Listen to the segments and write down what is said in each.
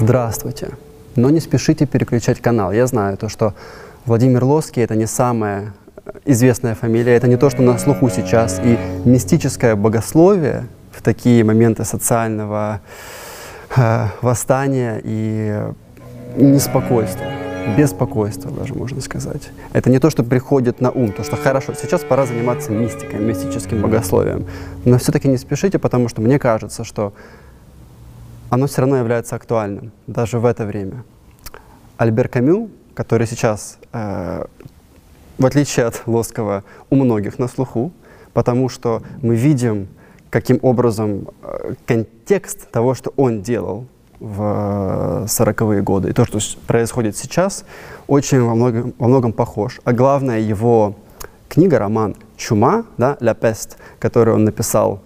Здравствуйте. Но не спешите переключать канал. Я знаю то, что Владимир Лоский — это не самая известная фамилия, это не то, что на слуху сейчас. И мистическое богословие в такие моменты социального э, восстания и неспокойства, беспокойства даже можно сказать. Это не то, что приходит на ум, то, что хорошо, сейчас пора заниматься мистикой, мистическим богословием. Но все-таки не спешите, потому что мне кажется, что оно все равно является актуальным, даже в это время. Альбер Камю, который сейчас, э, в отличие от Лоскова, у многих на слуху, потому что мы видим, каким образом э, контекст того, что он делал в 40-е годы, и то, что происходит сейчас, очень во многом, во многом похож. А главное, его книга, роман «Чума», да, «La Peste», который он написал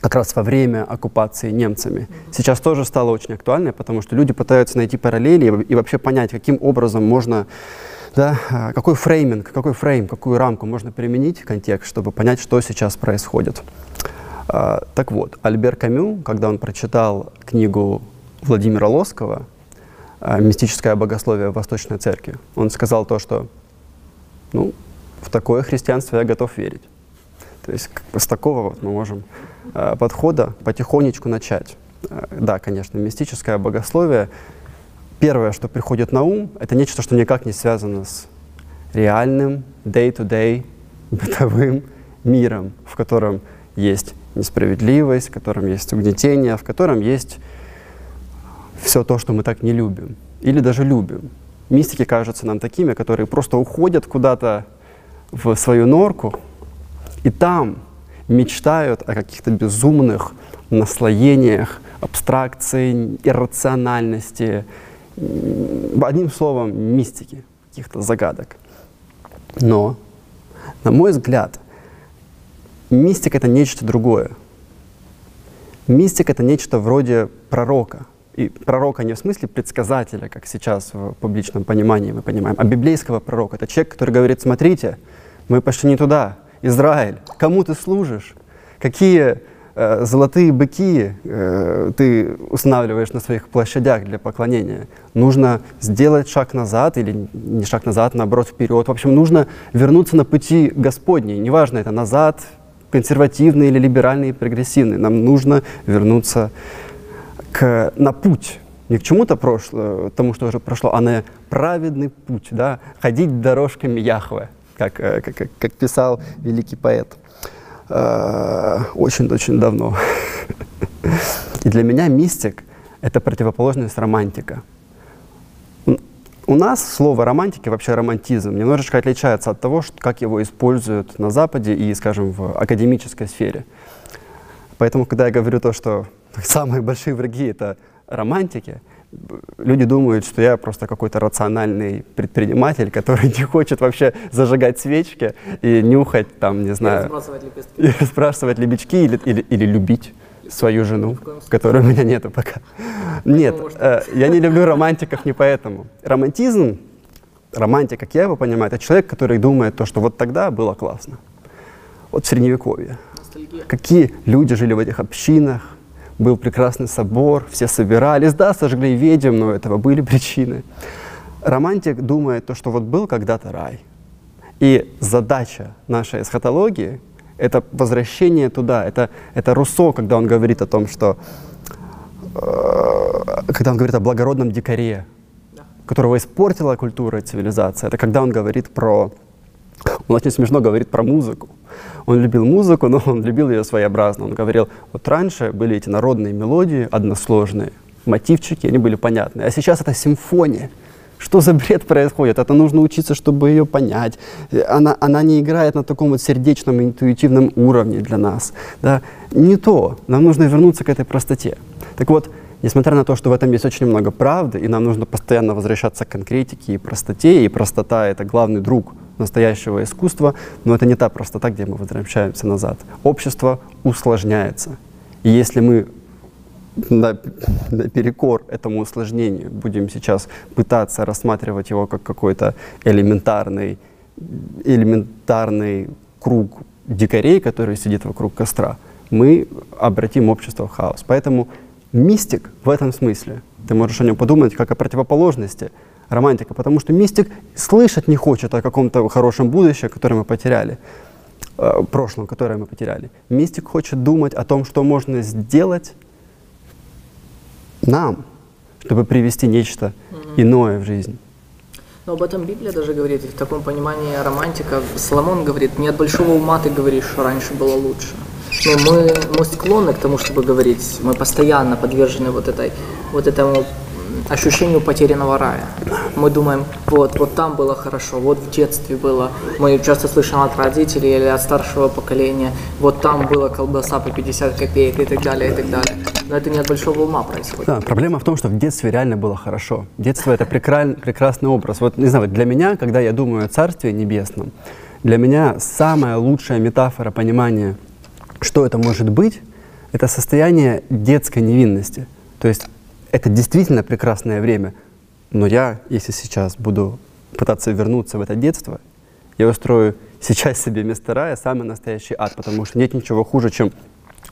как раз во время оккупации немцами, сейчас тоже стало очень актуальной, потому что люди пытаются найти параллели и, вообще понять, каким образом можно, да, а, какой фрейминг, какой фрейм, какую рамку можно применить в контекст, чтобы понять, что сейчас происходит. А, так вот, Альбер Камю, когда он прочитал книгу Владимира Лоскова а, «Мистическое богословие в Восточной Церкви», он сказал то, что ну, в такое христианство я готов верить. То есть с такого вот мы можем подхода потихонечку начать. Э, да, конечно, мистическое богословие. Первое, что приходит на ум, это нечто, что никак не связано с реальным, day-to-day, -day, бытовым миром, в котором есть несправедливость, в котором есть угнетение, в котором есть все то, что мы так не любим или даже любим. Мистики кажутся нам такими, которые просто уходят куда-то в свою норку, и там мечтают о каких-то безумных наслоениях, абстракции, иррациональности, одним словом, мистики, каких-то загадок. Но, на мой взгляд, мистика — это нечто другое. Мистика — это нечто вроде пророка. И пророка не в смысле предсказателя, как сейчас в публичном понимании мы понимаем, а библейского пророка. Это человек, который говорит, смотрите, мы пошли не туда, Израиль, кому ты служишь? Какие э, золотые быки э, ты устанавливаешь на своих площадях для поклонения? Нужно сделать шаг назад или не шаг назад, наоборот, вперед. В общем, нужно вернуться на пути Господней. Неважно, это назад, консервативный или либеральный прогрессивный. Нам нужно вернуться к, на путь не к чему-то прошлому, тому, что уже прошло, а на праведный путь, да, ходить дорожками Яхве. Э, как, как, как писал великий поэт э, очень-очень давно. И для меня мистик — это противоположность романтика. У нас слово романтики, вообще романтизм, немножечко отличается от того, как его используют на Западе и, скажем, в академической сфере. Поэтому, когда я говорю то, что самые большие враги — это романтики — люди думают, что я просто какой-то рациональный предприниматель, который не хочет вообще зажигать свечки и нюхать там, не знаю, и сбрасывать лепестки или, или, или любить свою жену, которой у меня нету пока. Нет, э, я не люблю романтиков не поэтому. Романтизм, романтик, как я его понимаю, это человек, который думает то, что вот тогда было классно. Вот в Средневековье. Какие люди жили в этих общинах, был прекрасный собор, все собирались, да, сожгли ведьм, но этого были причины. Романтик думает то, что вот был когда-то рай. И задача нашей эсхатологии — это возвращение туда. Это, это Руссо, когда он говорит о том, что... Э, когда он говорит о благородном дикаре, которого испортила культура и цивилизация. Это когда он говорит про он очень смешно говорит про музыку. Он любил музыку, но он любил ее своеобразно. Он говорил, вот раньше были эти народные мелодии односложные, мотивчики, они были понятны. А сейчас это симфония. Что за бред происходит? Это нужно учиться, чтобы ее понять. Она, она не играет на таком вот сердечном, интуитивном уровне для нас. Да? Не то. Нам нужно вернуться к этой простоте. Так вот, несмотря на то, что в этом есть очень много правды, и нам нужно постоянно возвращаться к конкретике и простоте, и простота — это главный друг настоящего искусства, но это не та простота, где мы возвращаемся назад. Общество усложняется. И если мы на, наперекор этому усложнению будем сейчас пытаться рассматривать его как какой-то элементарный, элементарный круг дикарей, который сидит вокруг костра, мы обратим общество в хаос. Поэтому мистик в этом смысле. Ты можешь о нем подумать как о противоположности романтика, потому что мистик слышать не хочет о каком-то хорошем будущем, которое мы потеряли, э, прошлом, которое мы потеряли. Мистик хочет думать о том, что можно сделать нам, чтобы привести нечто mm-hmm. иное в жизнь. Но об этом Библия даже говорит, в таком понимании романтика. Соломон говорит, не от большого ума ты говоришь, что раньше было лучше. Но мы, мы склонны к тому, чтобы говорить, мы постоянно подвержены вот, этой, вот этому ощущению потерянного рая. Мы думаем, вот, вот там было хорошо, вот в детстве было. Мы часто слышим от родителей или от старшего поколения, вот там была колбаса по 50 копеек и так далее, и так далее. Но это не от большого ума происходит. Да, проблема в том, что в детстве реально было хорошо. Детство это прекрасный, прекрасный образ. Вот, не знаю, для меня, когда я думаю о Царстве Небесном, для меня самая лучшая метафора понимания, что это может быть, это состояние детской невинности. То есть это действительно прекрасное время. Но я, если сейчас буду пытаться вернуться в это детство, я устрою сейчас себе вместо рая самый настоящий ад, потому что нет ничего хуже, чем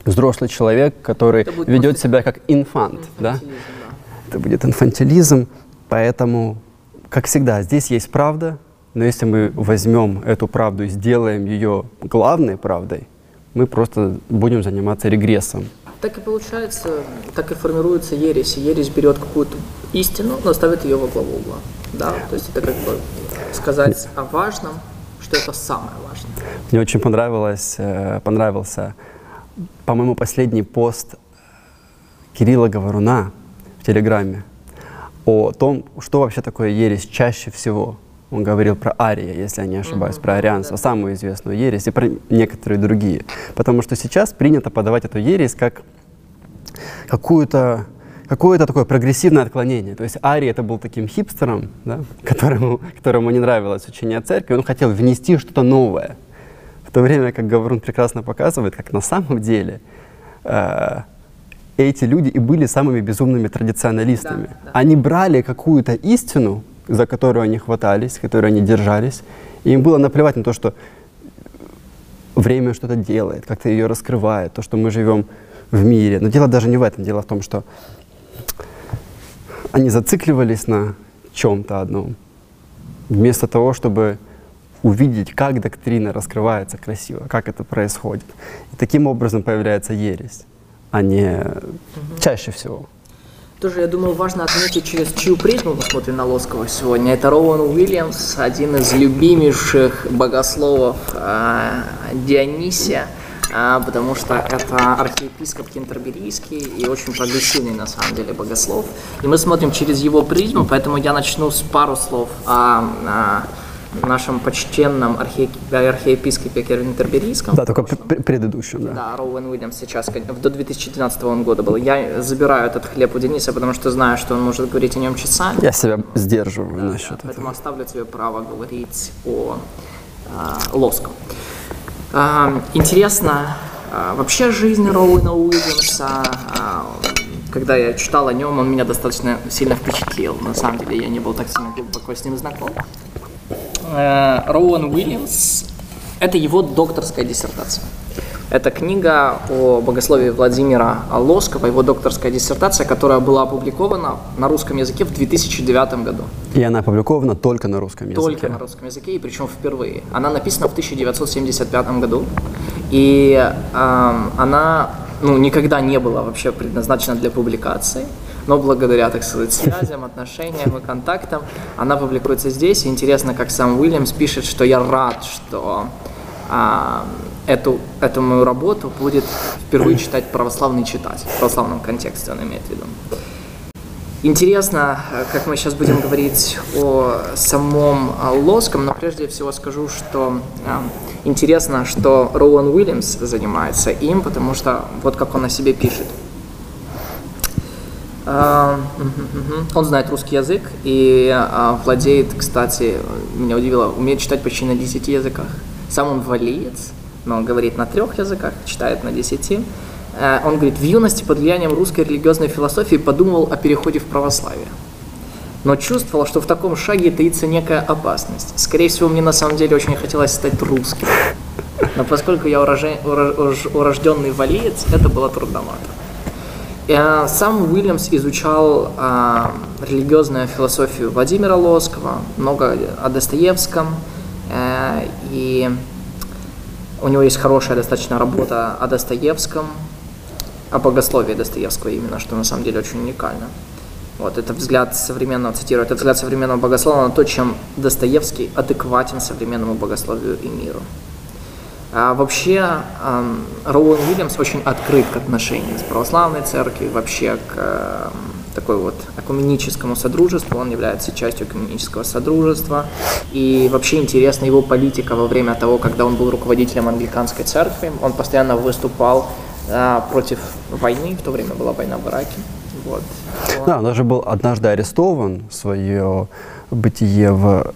взрослый человек, который ведет себя как инфант. Да? да? Это будет инфантилизм, поэтому, как всегда, здесь есть правда, но если мы возьмем эту правду и сделаем ее главной правдой, мы просто будем заниматься регрессом так и получается, так и формируется ересь. Ересь берет какую-то истину, но ставит ее во главу угла. Да? То есть это как бы сказать о важном, что это самое важное. Мне очень понравилось, э, понравился, по-моему, последний пост Кирилла Говоруна в Телеграме о том, что вообще такое ересь чаще всего. Он говорил про Ария, если я не ошибаюсь, mm-hmm. про арианство, самую известную ересь, и про некоторые другие. Потому что сейчас принято подавать эту ересь как какую-то какое-то такое прогрессивное отклонение. То есть Ари это был таким хипстером, да, которому, которому не нравилось учение церкви, он хотел внести что-то новое. В то время как Гаврун прекрасно показывает, как на самом деле э, эти люди и были самыми безумными традиционалистами. Да, да. Они брали какую-то истину, за которую они хватались, которой они держались. И им было наплевать на то, что время что-то делает, как-то ее раскрывает, то, что мы живем в мире. Но дело даже не в этом. Дело в том, что они зацикливались на чем-то одном, вместо того, чтобы увидеть, как доктрина раскрывается красиво, как это происходит. И таким образом появляется ересь, а не угу. чаще всего. Тоже, я думаю, важно отметить, через чью призму мы смотрим на Лоскова сегодня. Это Роуэн Уильямс, один из любимейших богословов э, Дионисия, э, потому что это архиепископ Кентерберийский и очень прогрессивный, на самом деле, богослов. И мы смотрим через его призму, поэтому я начну с пару слов о, о нашем почтенном архи... архиепископе Кентерберийском. Да, только предыдущем, да. Да, Роуэн Уильямс сейчас, до 2012 года был. Я забираю этот хлеб у Дениса, потому что знаю, что он может говорить о нем часами. Я себя сдерживаю да, насчет да, этого. Поэтому оставлю тебе право говорить о а, Лоску. А, интересно, а, вообще жизнь Роуэна Уильямса, а, когда я читал о нем, он меня достаточно сильно впечатлил. На самом деле я не был так сильно глубоко с ним знаком. Э, Роуэн Уильямс – это его докторская диссертация. Это книга о богословии Владимира Лоскова, его докторская диссертация, которая была опубликована на русском языке в 2009 году. И она опубликована только на русском языке? Только на русском языке, и причем впервые. Она написана в 1975 году, и э, она ну, никогда не была вообще предназначена для публикации но благодаря, так сказать, связям, отношениям и контактам она публикуется здесь. И интересно, как сам Уильямс пишет, что я рад, что а, эту, эту мою работу будет впервые читать православный читатель, в православном контексте он имеет в виду. Интересно, как мы сейчас будем говорить о самом Лоском, но прежде всего скажу, что э, интересно, что Роуэн Уильямс занимается им, потому что вот как он о себе пишет – он знает русский язык и а, владеет, кстати, меня удивило, умеет читать почти на 10 языках. Сам он валиец, но он говорит на трех языках, читает на 10. Э, он говорит, в юности под влиянием русской религиозной философии подумал о переходе в православие. Но чувствовал, что в таком шаге таится некая опасность. Скорее всего, мне на самом деле очень хотелось стать русским. Но поскольку я урожденный валиец, это было трудновато. Э, сам Уильямс изучал э, религиозную философию Владимира Лоскова, много о Достоевском, э, и у него есть хорошая достаточно работа о Достоевском, о богословии Достоевского именно, что на самом деле очень уникально. Вот, это взгляд современного, цитирую, это взгляд современного богослова на то, чем Достоевский адекватен современному богословию и миру. А вообще, Роуэн Уильямс очень открыт к отношениям с православной церковью, вообще к такой вот экуменическому содружеству, он является частью экуменического содружества, и вообще интересна его политика во время того, когда он был руководителем англиканской церкви, он постоянно выступал э, против войны, в то время была война в Ираке, вот. Да, он даже был однажды арестован, свое бытие в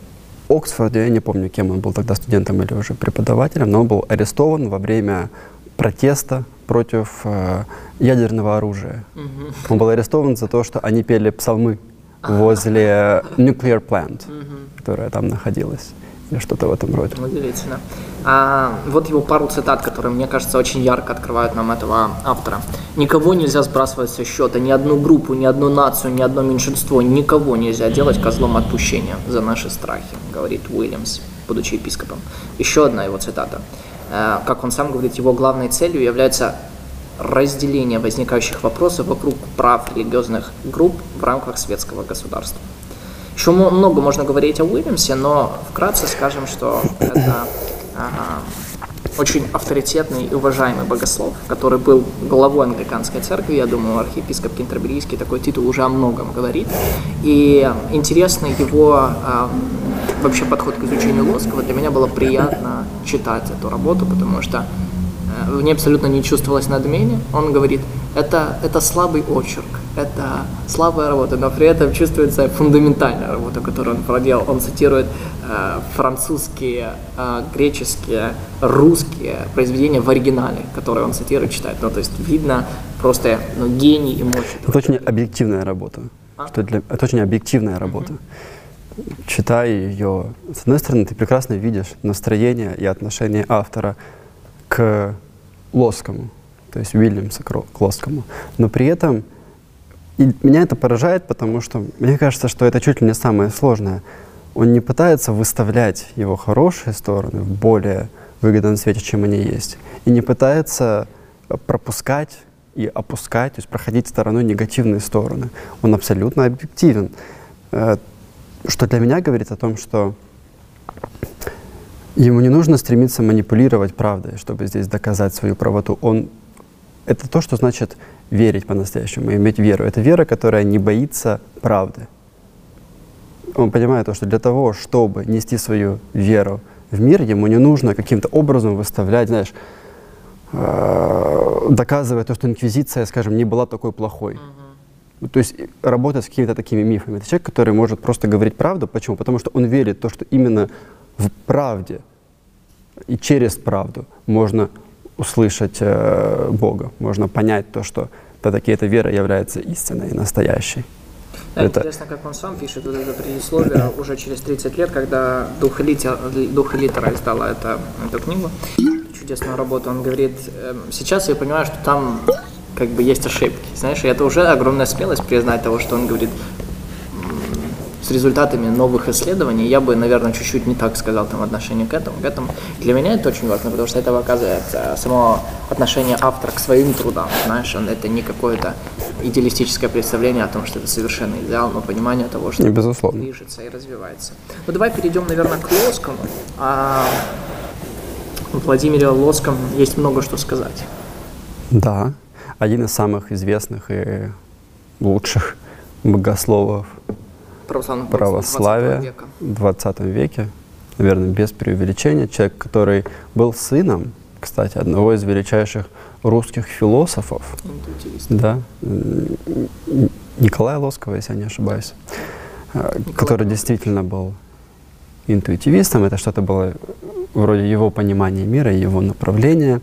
Оксфорде, я не помню, кем он был тогда, студентом или уже преподавателем, но он был арестован во время протеста против э, ядерного оружия. Mm-hmm. Он был арестован за то, что они пели псалмы возле nuclear plant, mm-hmm. которая там находилась или что-то в этом роде. Удивительно. А, вот его пару цитат, которые, мне кажется, очень ярко открывают нам этого автора. «Никого нельзя сбрасывать со счета, ни одну группу, ни одну нацию, ни одно меньшинство, никого нельзя делать козлом отпущения за наши страхи», говорит Уильямс, будучи епископом. Еще одна его цитата. А, как он сам говорит, его главной целью является разделение возникающих вопросов вокруг прав религиозных групп в рамках светского государства. Еще много можно говорить о Уильямсе, но вкратце скажем, что это ага, очень авторитетный и уважаемый богослов, который был главой англиканской церкви, я думаю, архиепископ Кентерберийский такой титул уже о многом говорит. И интересный его э, вообще подход к изучению Лоскова. Для меня было приятно читать эту работу, потому что э, в ней абсолютно не чувствовалось надмения. Он говорит, это, это слабый очерк, это слабая работа, но при этом чувствуется фундаментальная работа, которую он проделал. Он цитирует э, французские, э, греческие, русские произведения в оригинале, которые он цитирует, читает. Ну, то есть видно просто ну, гений и мощь. Это очень объективная работа. А? Что для, это очень объективная работа. Mm-hmm. Читая ее, с одной стороны, ты прекрасно видишь настроение и отношение автора к Лоскому то есть Уильямса к Лоскому. Но при этом и меня это поражает, потому что мне кажется, что это чуть ли не самое сложное. Он не пытается выставлять его хорошие стороны в более выгодном свете, чем они есть. И не пытается пропускать и опускать, то есть проходить стороной негативные стороны. Он абсолютно объективен. Э, что для меня говорит о том, что ему не нужно стремиться манипулировать правдой, чтобы здесь доказать свою правоту. Он это то, что значит верить по-настоящему, иметь веру. Это вера, которая не боится правды. Он понимает то, что для того, чтобы нести свою веру в мир, ему не нужно каким-то образом выставлять, знаешь, э, доказывая то, что инквизиция, скажем, не была такой плохой. То есть работать с какими-то такими мифами. Это человек, который может просто говорить правду. Почему? Потому что он верит в то, что именно в правде и через правду можно услышать э, Бога, можно понять то, что все-таки эта вера является истинной и настоящей. Да, это... Интересно, как он сам пишет вот это предисловие уже через 30 лет, когда Дух, Литера, Дух Литера издала это, эту книгу, чудесную работу. Он говорит, «Эм, сейчас я понимаю, что там как бы есть ошибки. Знаешь, и это уже огромная смелость признать того, что он говорит, с результатами новых исследований, я бы, наверное, чуть-чуть не так сказал там отношение к этому. К этому. Для меня это очень важно, потому что это показывает само отношение автора к своим трудам. Знаешь, он, это не какое-то идеалистическое представление о том, что это совершенный идеал, но понимание того, что не, безусловно. движется и развивается. Ну давай перейдем, наверное, к Лоскому. А, в Владимире Лоском есть много что сказать. Да, один из самых известных и лучших богословов православия в 20 веке, наверное, без преувеличения, человек, который был сыном, кстати, одного из величайших русских философов, да, Николая Лоскова, если я не ошибаюсь, Николай. который действительно был интуитивистом, это что-то было вроде его понимания мира, его направления,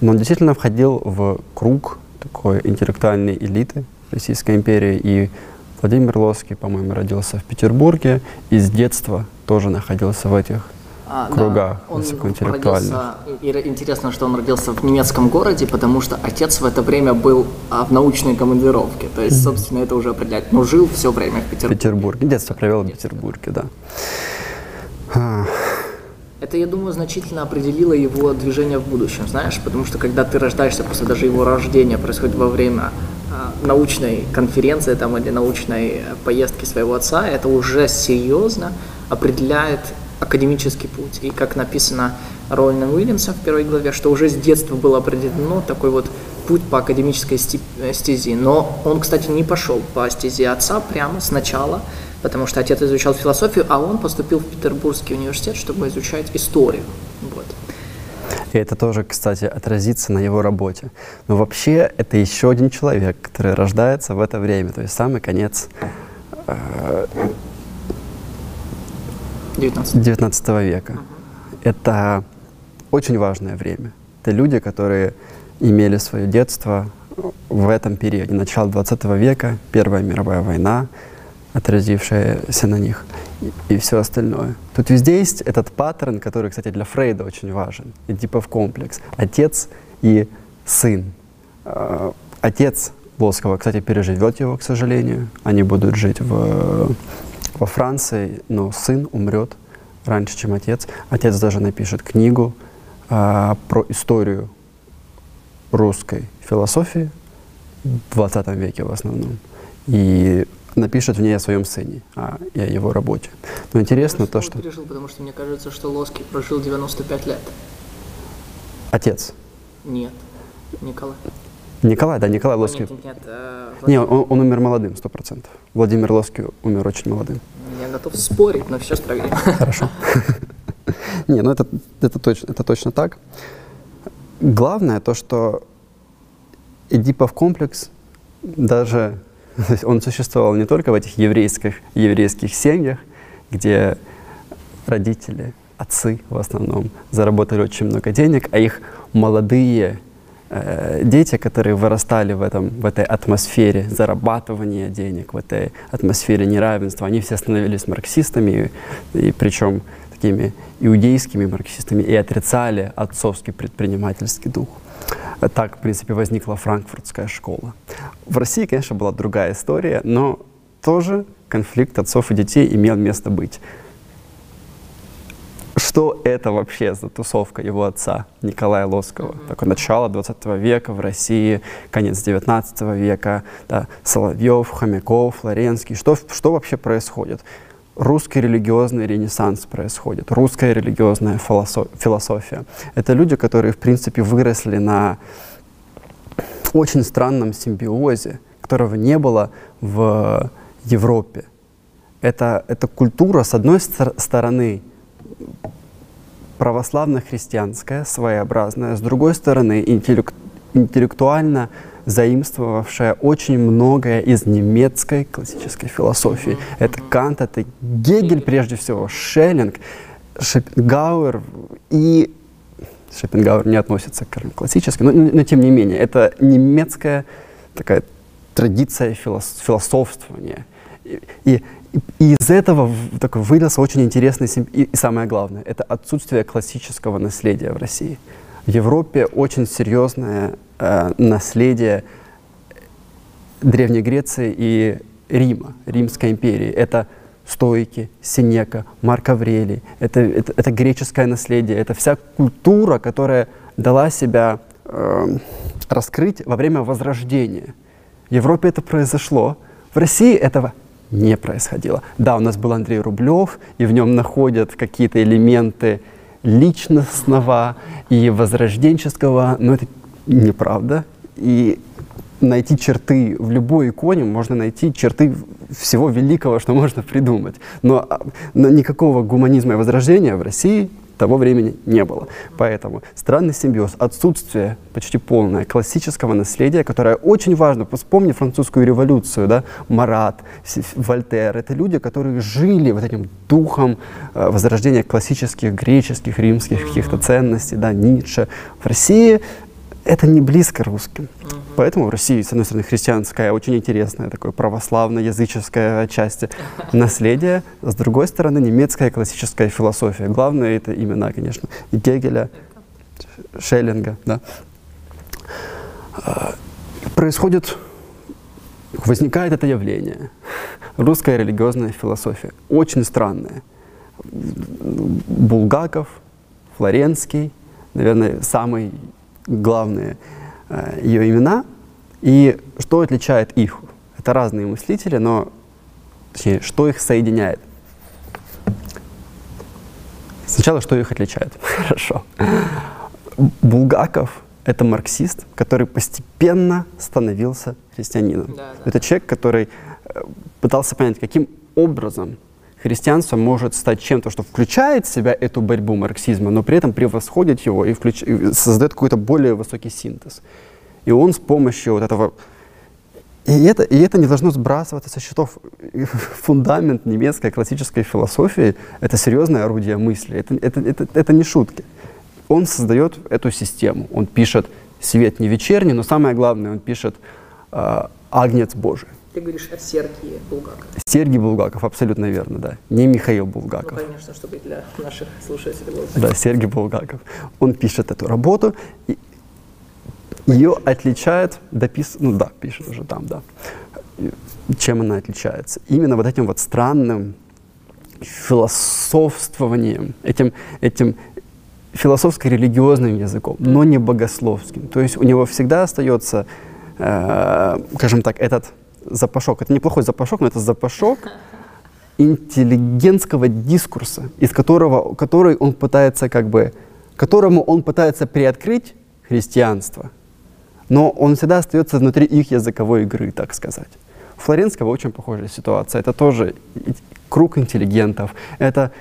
но он действительно входил в круг такой интеллектуальной элиты Российской империи, и Владимир Лоский, по-моему, родился в Петербурге и с детства тоже находился в этих А, кругах да, высокоинтеллектуальных. родился, интересно, что он родился в немецком городе, потому что отец в это время был а, в научной командировке. То есть, собственно, это уже определяет. Но жил все время в Петербурге. Петербурге. Детство провел в Петербурге, да. А, Это, я думаю, значительно определило его движение в будущем, знаешь, потому что когда ты рождаешься, просто даже его рождение происходит во время научной конференции там, или научной э, поездки своего отца, это уже серьезно определяет академический путь. И как написано Роуэном Уильямсом в первой главе, что уже с детства было определено такой вот путь по академической э, стези. Но он, кстати, не пошел по стези отца прямо сначала, потому что отец изучал философию, а он поступил в Петербургский университет, чтобы изучать историю. Вот. И это тоже, кстати, отразится на его работе. Но вообще это еще один человек, который рождается в это время, то есть самый конец 19. 19 века. Это очень важное время. Это люди, которые имели свое детство в этом периоде. Начало 20 века, Первая мировая война, отразившаяся на них, и, все остальное. Тут везде есть этот паттерн, который, кстати, для Фрейда очень важен. Эдипов комплекс. Отец и сын. Э, Отец Лоскова, кстати, переживет его, к сожалению. Они будут жить в, во Франции, но сын умрет раньше, чем отец. Отец даже напишет книгу а, про историю русской философии в 20 веке в основном. И напишет в ней о своем сыне, а, и о его работе. Но интересно то, что пережил, потому что мне кажется, что Лоский прожил 95 лет. отец Нет, Николай. Николай, да, Николай Ой, Лоский. Нет, нет, нет, э, Не, Владимир. он, он умер молодым, сто процентов. Владимир Лоский умер очень молодым. Я готов спорить, но сейчас проверим. Хорошо. Не, ну это, это, точно, это точно так. Главное то, что Эдипов комплекс даже то есть он существовал не только в этих еврейских, еврейских семьях, где родители, отцы в основном заработали очень много денег, а их молодые э, дети, которые вырастали в, этом, в этой атмосфере зарабатывания денег, в этой атмосфере неравенства, они все становились марксистами, и, и причем такими иудейскими марксистами, и отрицали отцовский предпринимательский дух. Так, в принципе, возникла франкфуртская школа. В России, конечно, была другая история, но тоже конфликт отцов и детей имел место быть. Что это вообще за тусовка его отца Николая Лоскова? Такое начало 20 века в России, конец 19 века, да, Соловьев, Хомяков, Флоренский. Что, что вообще происходит? Русский религиозный ренессанс происходит, русская религиозная филосо- философия. Это люди, которые, в принципе, выросли на очень странном симбиозе, которого не было в Европе. Это, это культура, с одной стор- стороны, православно-христианская, своеобразная, с другой стороны, интеллек- интеллектуально заимствовавшая очень многое из немецкой классической философии. Это Кант, это Гегель прежде всего, Шеллинг, Шопенгауэр и Шопенгауэр не относится к классической, но, но тем не менее, это немецкая такая традиция филос- философствования. И, и, и из этого такой вылился очень интересный, и, и самое главное, это отсутствие классического наследия в России. Европе очень серьезное э, наследие Древней Греции и Рима, Римской империи. Это стоики, Синека, Марк Аврелий. Это, это, это греческое наследие, это вся культура, которая дала себя э, раскрыть во время Возрождения. В Европе это произошло. В России этого не происходило. Да, у нас был Андрей Рублев, и в нем находят какие-то элементы личностного и возрожденческого, но это неправда. И найти черты в любой иконе, можно найти черты всего великого, что можно придумать. Но, а, никакого гуманизма и возрождения в России того времени не было. Поэтому странный симбиоз, отсутствие почти полное классического наследия, которое очень важно. Вспомни французскую революцию, да? Марат, Вольтер. Это люди, которые жили вот этим духом э, возрождения классических греческих, римских каких-то ценностей, да, Ницше. В России это не близко русским. Поэтому в России, с одной стороны, христианская, очень интересная, такое православно-языческое отчасти наследие, а с другой стороны, немецкая классическая философия. Главное это имена, конечно, и Гегеля, Шеллинга. Да. А, происходит, возникает это явление. Русская религиозная философия. Очень странная. Булгаков, Флоренский, наверное, самые главные э, ее имена. И что отличает их? Это разные мыслители, но точнее, что их соединяет? Сначала, что их отличает? Хорошо. Булгаков — это марксист, который постепенно становился христианином. Да, да. Это человек, который э, пытался понять, каким образом христианство может стать чем-то, что включает в себя эту борьбу марксизма, но при этом превосходит его и, включ... и создает какой-то более высокий синтез. И он с помощью вот этого... И это, и это не должно сбрасываться со счетов. Фундамент немецкой классической философии — это серьезное орудие мысли, это, это, это, это не шутки. Он создает эту систему. Он пишет «Свет не вечерний», но самое главное, он пишет э, «Агнец Божий». Ты говоришь о Сергии Булгакове. Сергей Булгаков, абсолютно верно, да. Не Михаил Булгаков. Ну, конечно, чтобы для наших слушателей было Да, Сергей Булгаков. Он пишет эту работу, и ее отличает, допис... ну да, пишет уже там, да. Чем она отличается? Именно вот этим вот странным философствованием, этим, этим философско-религиозным языком, но не богословским. То есть у него всегда остается, э, скажем так, этот запашок. Это неплохой запашок, но это запашок интеллигентского дискурса, из которого, который он пытается как бы, которому он пытается приоткрыть христианство, но он всегда остается внутри их языковой игры, так сказать. У Флоренского очень похожая ситуация. Это тоже круг интеллигентов. Это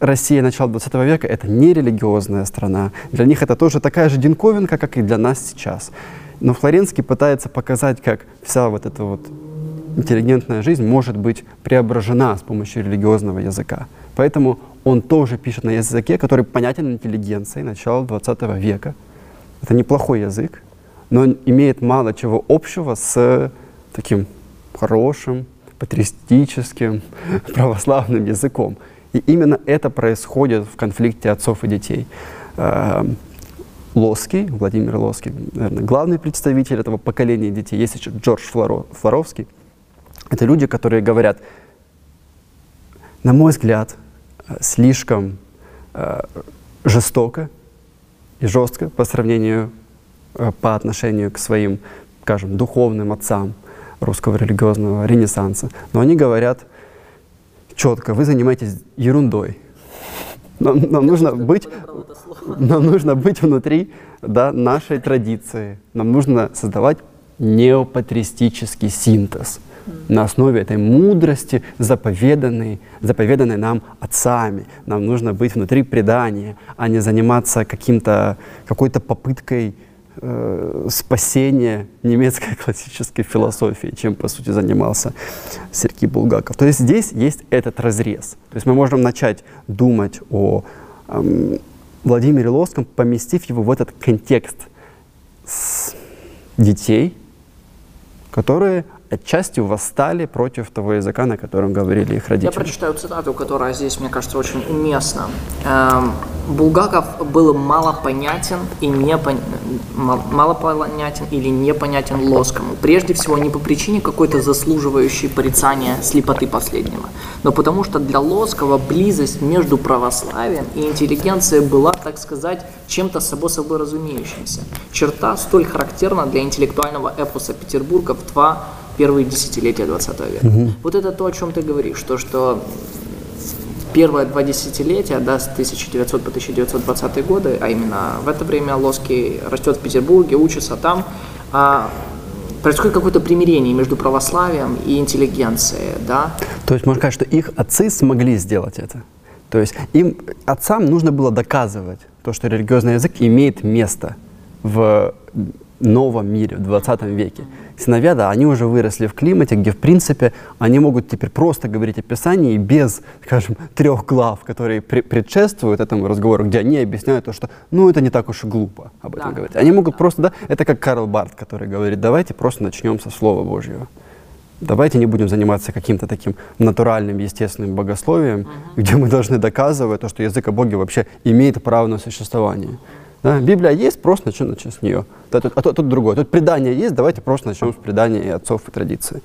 Россия начала 20 века, это не религиозная страна. Для них это тоже такая же динковинка, как и для нас сейчас. Но Флоренский пытается показать, как вся вот эта вот интеллигентная жизнь может быть преображена с помощью религиозного языка. Поэтому он тоже пишет на языке, который понятен интеллигенции начала 20 века. Это неплохой язык, но он имеет мало чего общего с таким хорошим, патристическим, православным языком. И именно это происходит в конфликте отцов и детей. Эм, Лоский, Владимир Лоский, наверное, главный представитель этого поколения детей. Есть еще Джордж Флоро, Флоровский, это люди, которые говорят, на мой взгляд, э, слишком э, жестоко и жестко по сравнению, э, по отношению к своим, скажем, духовным отцам русского религиозного ренессанса. Но они говорят четко, вы занимаетесь ерундой. Нам, нам нужно быть, нам нужно быть внутри да, нашей традиции. Нам нужно создавать неопатристический синтез – на основе этой мудрости, заповеданной, заповеданной нам отцами. Нам нужно быть внутри предания, а не заниматься каким-то, какой-то попыткой э, спасения немецкой классической философии, чем, по сути, занимался Сергей Булгаков. То есть здесь есть этот разрез. То есть мы можем начать думать о э, Владимире Лоском, поместив его в этот контекст с детей, которые отчасти восстали против того языка, на котором говорили их родители. Я прочитаю цитату, которая здесь, мне кажется, очень уместна. Эм, Булгаков был мало понятен и не пон... мало понятен или непонятен Лоскому. Прежде всего не по причине какой-то заслуживающей порицания слепоты последнего, но потому что для Лоского близость между православием и интеллигенцией была, так сказать, чем-то собой собой разумеющимся. Черта столь характерна для интеллектуального эпоса Петербурга в два первые десятилетия 20 века. Угу. Вот это то, о чем ты говоришь, то, что первые два десятилетия, да, с 1900 по 1920 годы, а именно в это время Лоский растет в Петербурге, учится там, а происходит какое-то примирение между православием и интеллигенцией, да? То есть можно сказать, что их отцы смогли сделать это? То есть им, отцам нужно было доказывать то, что религиозный язык имеет место в новом мире, в 20 веке. Сыновья, да, они уже выросли в климате, где, в принципе, они могут теперь просто говорить о Писании без, скажем, трех глав, которые пре- предшествуют этому разговору, где они объясняют то, что, ну, это не так уж и глупо об этом Да. говорить. Они могут просто, да, это как Карл Барт, который говорит, давайте просто начнем со Слова Божьего. Давайте не будем заниматься каким-то таким натуральным, естественным богословием, где мы должны доказывать то, что язык о Боге вообще имеет право на существование. Да? Библия есть, просто начнем начнем с нее. Да, тут- а тут, тут другое. Тут предание есть, давайте просто начнем с предания и отцов и традиции.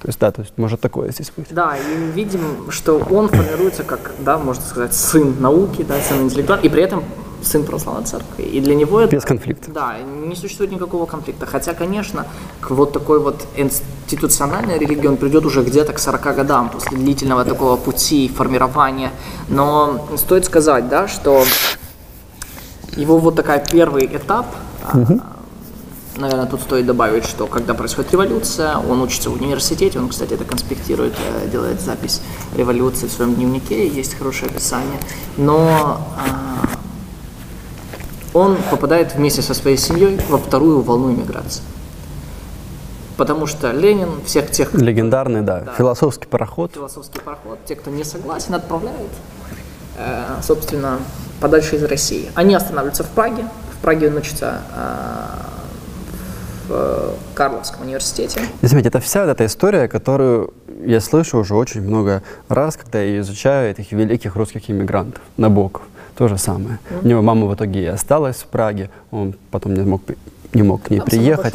То есть, да, то есть может такое здесь быть. Да, и видим, что он формируется как, да, можно сказать, сын науки, да, сын интеллектуала, и при этом сын православной церкви. И для него это... Без конфликта. Да, не существует никакого конфликта. Хотя, конечно, к вот такой вот институциональной религии он придет уже где-то к 40 годам после длительного такого пути формирования. Но стоит сказать, да, что его вот такой первый этап, а, наверное, тут стоит добавить, что когда происходит революция, он учится в университете, он, кстати, это конспектирует, э, делает запись революции в своем дневнике, есть хорошее описание, но а, он попадает вместе со своей семьей во вторую волну иммиграции. Потому что Ленин всех тех, Легендарный, да, Да. философский пароход. философский пароход, те, кто не согласен, отправляют, собственно, подальше из России. Они останавливаются в Праге. В Праге он учится э, в э, Карловском университете. И заметьте, это вся эта история, которую я слышу уже очень много раз, когда я изучаю этих великих русских иммигрантов, Набоков. То же самое. У него мама в итоге и осталась в Праге, он потом не мог, не мог к ней Там приехать.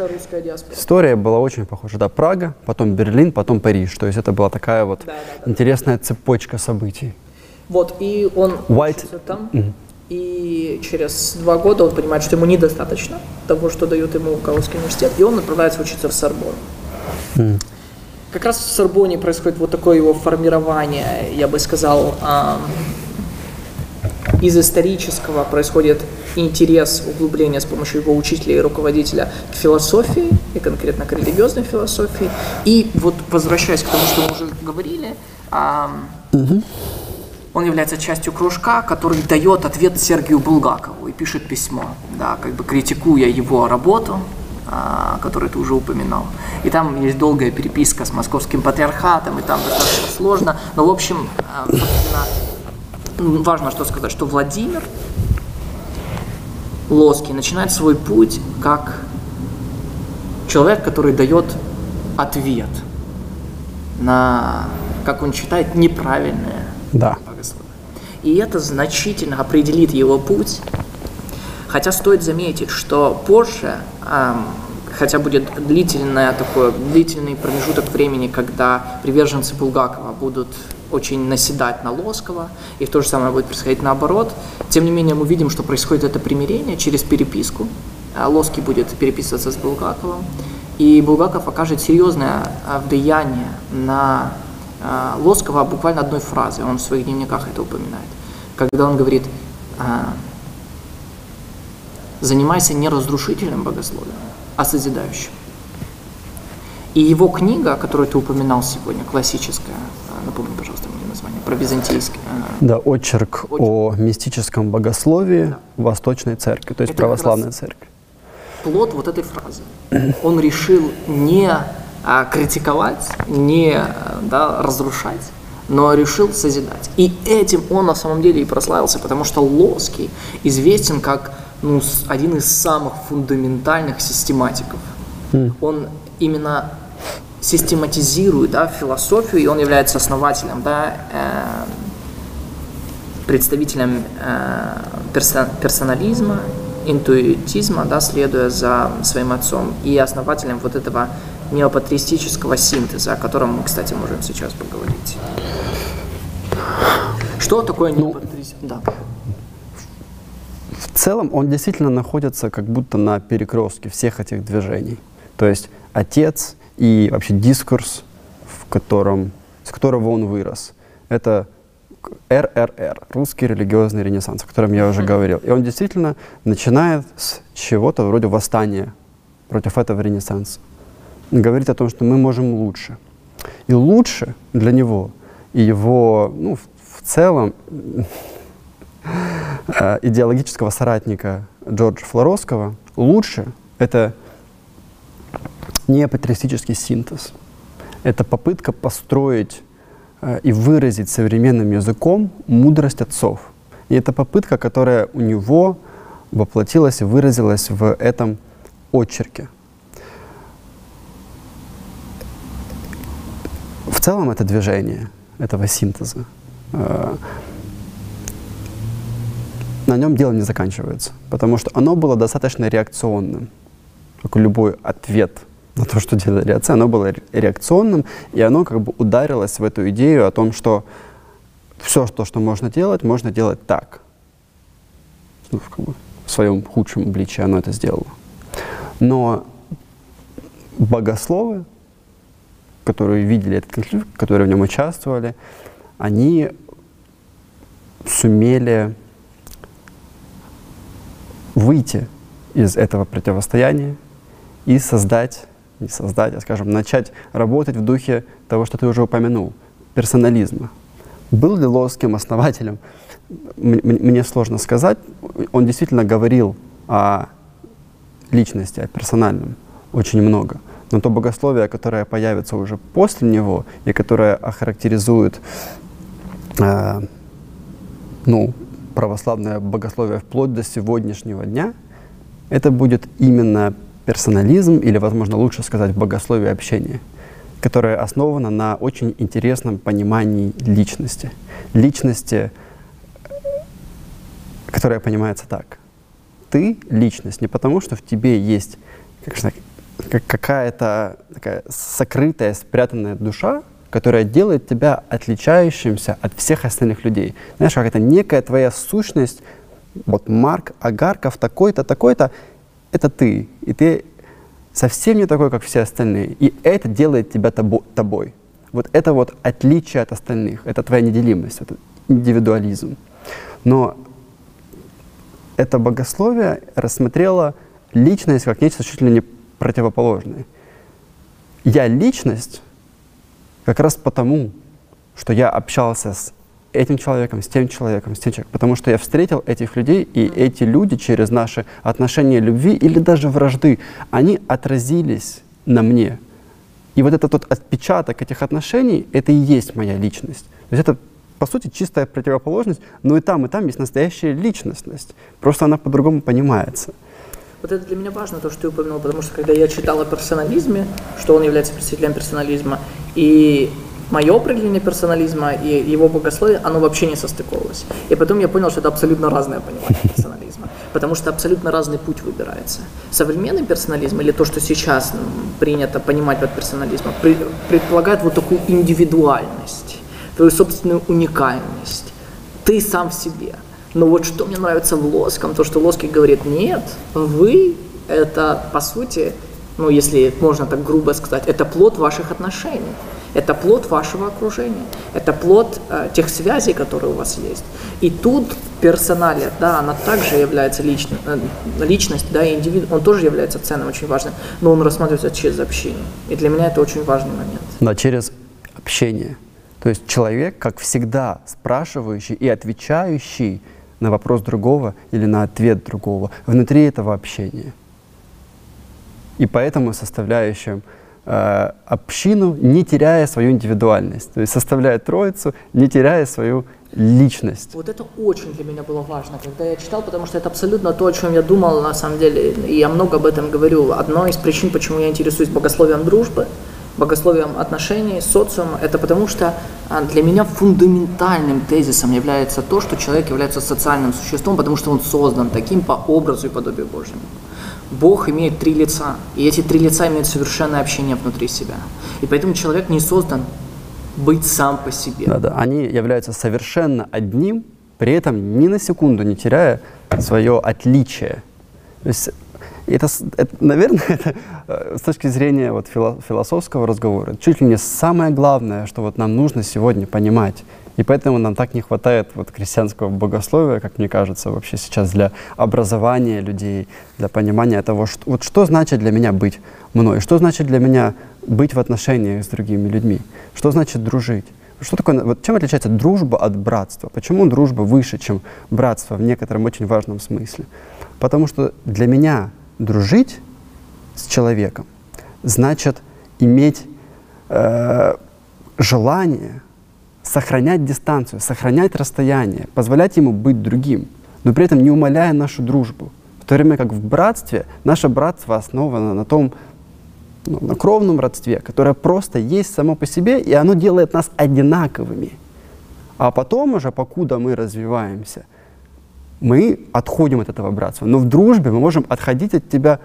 История была очень похожа. Да, Прага, потом Берлин, потом Париж. То есть это была такая вот Да, да, да. интересная цепочка событий. Вот, и он White- там, и через два года он понимает, что ему недостаточно того, что дает ему Карловский университет, и он отправляется учиться в Сорбонну. Как раз в Сорбоне происходит вот такое его формирование, я бы сказал, ам, из исторического происходит интерес, углубление с помощью его учителя и руководителя к философии, и конкретно к религиозной философии. И вот возвращаясь к тому, что мы уже говорили, ам, он является частью кружка, который дает ответ Сергию Булгакову и пишет письмо, да, как бы критикуя его работу, а, которую ты уже упоминал. И там есть долгая переписка с московским патриархатом, и там достаточно сложно. Но, в общем, а, м, важно что сказать, что Владимир Лоский начинает свой путь как человек, который дает ответ на, как он считает, неправильное Да. И это значительно определит его путь. Хотя стоит заметить, что позже, хотя будет длительное такое, длительный промежуток времени, когда приверженцы Булгакова будут очень наседать на Лоскова, и то же самое будет происходить наоборот. Тем не менее, мы видим, что происходит это примирение через переписку. А Лоский будет переписываться с Булгаковым, и Булгаков окажет серьезное а, влияние на Лоскова буквально одной фразой, он в своих дневниках это упоминает, когда он говорит, а, занимайся не разрушительным богословием, а созидающим. И его книга, которую ты упоминал сегодня, классическая, а, напомни, пожалуйста, мне название, про византийский, а, Да, очерк о мистическом богословии Восточной Церкви, то есть Это православной церкви. плод вот этой фразы. Он решил не а, критиковать, не а, да, разрушать, но решил созидать. И этим он на самом деле и прославился, потому что Лоский известен как ну, один из самых фундаментальных систематиков. Он именно систематизирует да, философию, и он является основателем, да, э, представителем э, персо- персонализма, интуитизма, да, следуя за своим отцом, и основателем вот этого неопатристического синтеза, о котором мы, кстати, можем сейчас поговорить. Что такое неопатризм? Да. В целом он действительно находится как будто на перекрестке всех этих движений. То есть отец и вообще дискурс, в котором, с которого он вырос, это РРР, русский религиозный ренессанс, о котором я уже говорил. И он действительно начинает с чего-то вроде восстания против этого ренессанса. Говорит о том, что мы можем лучше. И лучше для него и его, ну, в, целом, э, идеологического соратника Джорджа Флоровского лучше это неопатристический синтез. Это попытка построить э, и выразить современным языком мудрость отцов. И это попытка, которая у него воплотилась и выразилась в этом очерке. В целом это движение этого синтеза. Э, на нем дело не заканчивается, потому что оно было достаточно реакционным, как любой ответ на то, что делали отцы, оно было реакционным, и оно как бы ударилось в эту идею о том, что все, то, что можно делать, можно делать так. Ну, как бы в своем худшем обличии оно это сделало. Но богословы, которые видели этот конфликт, которые в нем участвовали, они сумели выйти из этого противостояния и создать, не создать, а, скажем, начать работать в духе того, что ты уже упомянул, персонализма. Был ли Лоским основателем? Мне сложно сказать. Он действительно говорил о личности, о персональном очень много. Но то богословие, которое появится уже после него и которое охарактеризует э, ну, православное богословие вплоть до сегодняшнего дня, это будет именно персонализм, или, возможно, лучше сказать, богословие общения, которое основано на очень интересном понимании личности. Личности, которая понимается так. Ты — личность не потому, что в тебе есть как какая-то такая сокрытая, спрятанная душа, которая делает тебя отличающимся от всех остальных людей. Знаешь, как это некая твоя сущность, вот Марк Агарков такой-то, такой-то, это ты. И ты совсем не такой, как все остальные. И это делает тебя тобо, тобой. Вот это вот отличие от остальных, это твоя неделимость, это индивидуализм. Но это богословие рассмотрело личность как нечто чуть ли не противоположное. Я личность, как раз потому, что я общался с этим человеком, с тем человеком, с тем человеком, потому что я встретил этих людей, и эти люди через наши отношения любви или даже вражды, они отразились на мне. И вот этот вот отпечаток этих отношений, это и есть моя личность. То есть это, по сути, чистая противоположность, но и там, и там есть настоящая личностность. Просто она по-другому понимается. Вот это для меня важно, то, что ты упомянул, потому что когда я читал о персонализме, что он является представителем персонализма, и мое определение персонализма и его богословие, оно вообще не состыковалось. И потом я понял, что это абсолютно разное понимание персонализма, потому что абсолютно разный путь выбирается. Современный персонализм, или то, что сейчас принято понимать под персонализмом, предполагает вот такую индивидуальность, твою собственную уникальность. Ты сам в себе – но вот что мне нравится в Лоском, то, что Лоский говорит, нет, вы – это, по сути, ну, если можно так грубо сказать, это плод ваших отношений. Это плод вашего окружения, это плод э, тех связей, которые у вас есть. И тут персоналия, да, она также является личной, э, личность, да, и индивид, он тоже является ценным, очень важным, но он рассматривается через общение. И для меня это очень важный момент. Да, через общение. То есть человек, как всегда, спрашивающий и отвечающий на вопрос другого или на ответ другого внутри этого общения. И поэтому составляющим э, общину, не теряя свою индивидуальность, то есть составляя троицу, не теряя свою личность. Вот это очень для меня было важно, когда я читал, потому что это абсолютно то, о чем я думал на самом деле, и я много об этом говорю. Одной из причин, почему я интересуюсь богословием дружбы, богословием отношений, социума, это потому что а, для меня фундаментальным тезисом является то, что человек является социальным существом, потому что он создан таким по образу и подобию Божьему. Бог имеет три лица, и эти три лица имеют совершенное общение внутри себя. И поэтому человек не создан быть сам по себе. Да, да. Они являются совершенно одним, при этом ни на секунду не теряя свое отличие. То есть это, это, наверное, это, э, с точки зрения вот, философского разговора, чуть ли не самое главное, что вот нам нужно сегодня понимать. И поэтому нам так не хватает вот крестьянского богословия, как мне кажется, вообще сейчас для образования людей, для понимания того, что, вот что значит для меня быть мной, что значит для меня быть в отношениях с другими людьми, что значит дружить. Что такое, вот чем отличается дружба от братства? Почему дружба выше, чем братство в некотором очень важном смысле? Потому что для меня дружить с человеком значит иметь э, желание сохранять дистанцию, сохранять расстояние, позволять ему быть другим, но при этом не умаляя нашу дружбу. В то время как в братстве, наше братство основано на том, ну, на кровном родстве, которое просто есть само по себе, и оно делает нас одинаковыми. А потом уже, покуда мы развиваемся, мы отходим от этого братства. Но в дружбе мы можем отходить от тебя.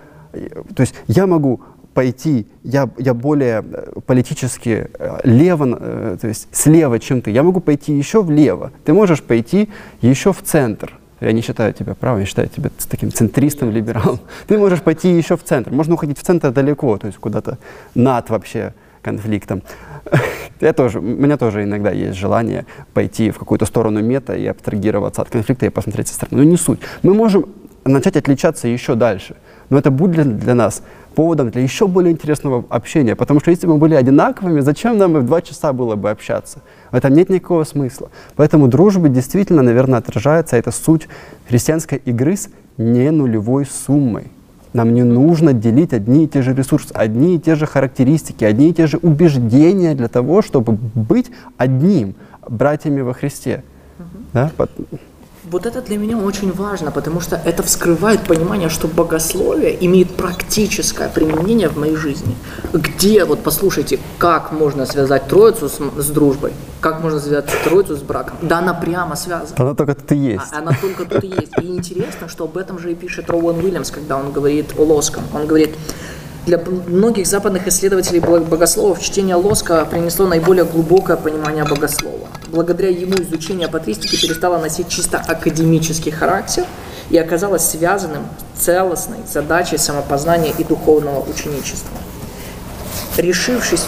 То есть я могу пойти, я, я более э, политически э, лево, э, то есть слева, чем ты. Я могу пойти еще влево. Ты можешь пойти еще в центр. Я не считаю тебя правым, я считаю тебя таким центристом, либералом. Ты можешь пойти еще в центр. Можно уходить в центр далеко, то есть куда-то над вообще конфликтом. Я тоже, у меня тоже иногда есть желание пойти в какую-то сторону мета и абстрагироваться от конфликта и посмотреть со стороны. Но не суть. Мы можем начать отличаться еще дальше. Но это будет для, для нас поводом для еще более интересного общения. Потому что если бы мы были одинаковыми, зачем нам и в два часа было бы общаться? В этом нет никакого смысла. Поэтому дружба действительно, наверное, отражается, это суть христианской игры с не нулевой суммой. Нам не нужно делить одни и те же ресурсы, одни и те же характеристики, одни и те же убеждения для того, чтобы быть одним, братьями во Христе. Uh-huh. Да? Вот это для меня очень важно, потому что это вскрывает понимание, что богословие имеет практическое применение в моей жизни. Где, вот послушайте, как можно связать Троицу с, с дружбой? Как можно связать Троицу с браком? Да она прямо связана. Она только тут и есть. А, она только тут и есть. И интересно, что об этом же и пишет Роуэн Уильямс, когда он говорит о Лоском. Он говорит, для многих западных исследователей богословов чтение Лоска принесло наиболее глубокое понимание богослова. Благодаря ему изучение патристики перестало носить чисто академический характер и оказалось связанным с целостной задачей самопознания и духовного ученичества. Решившись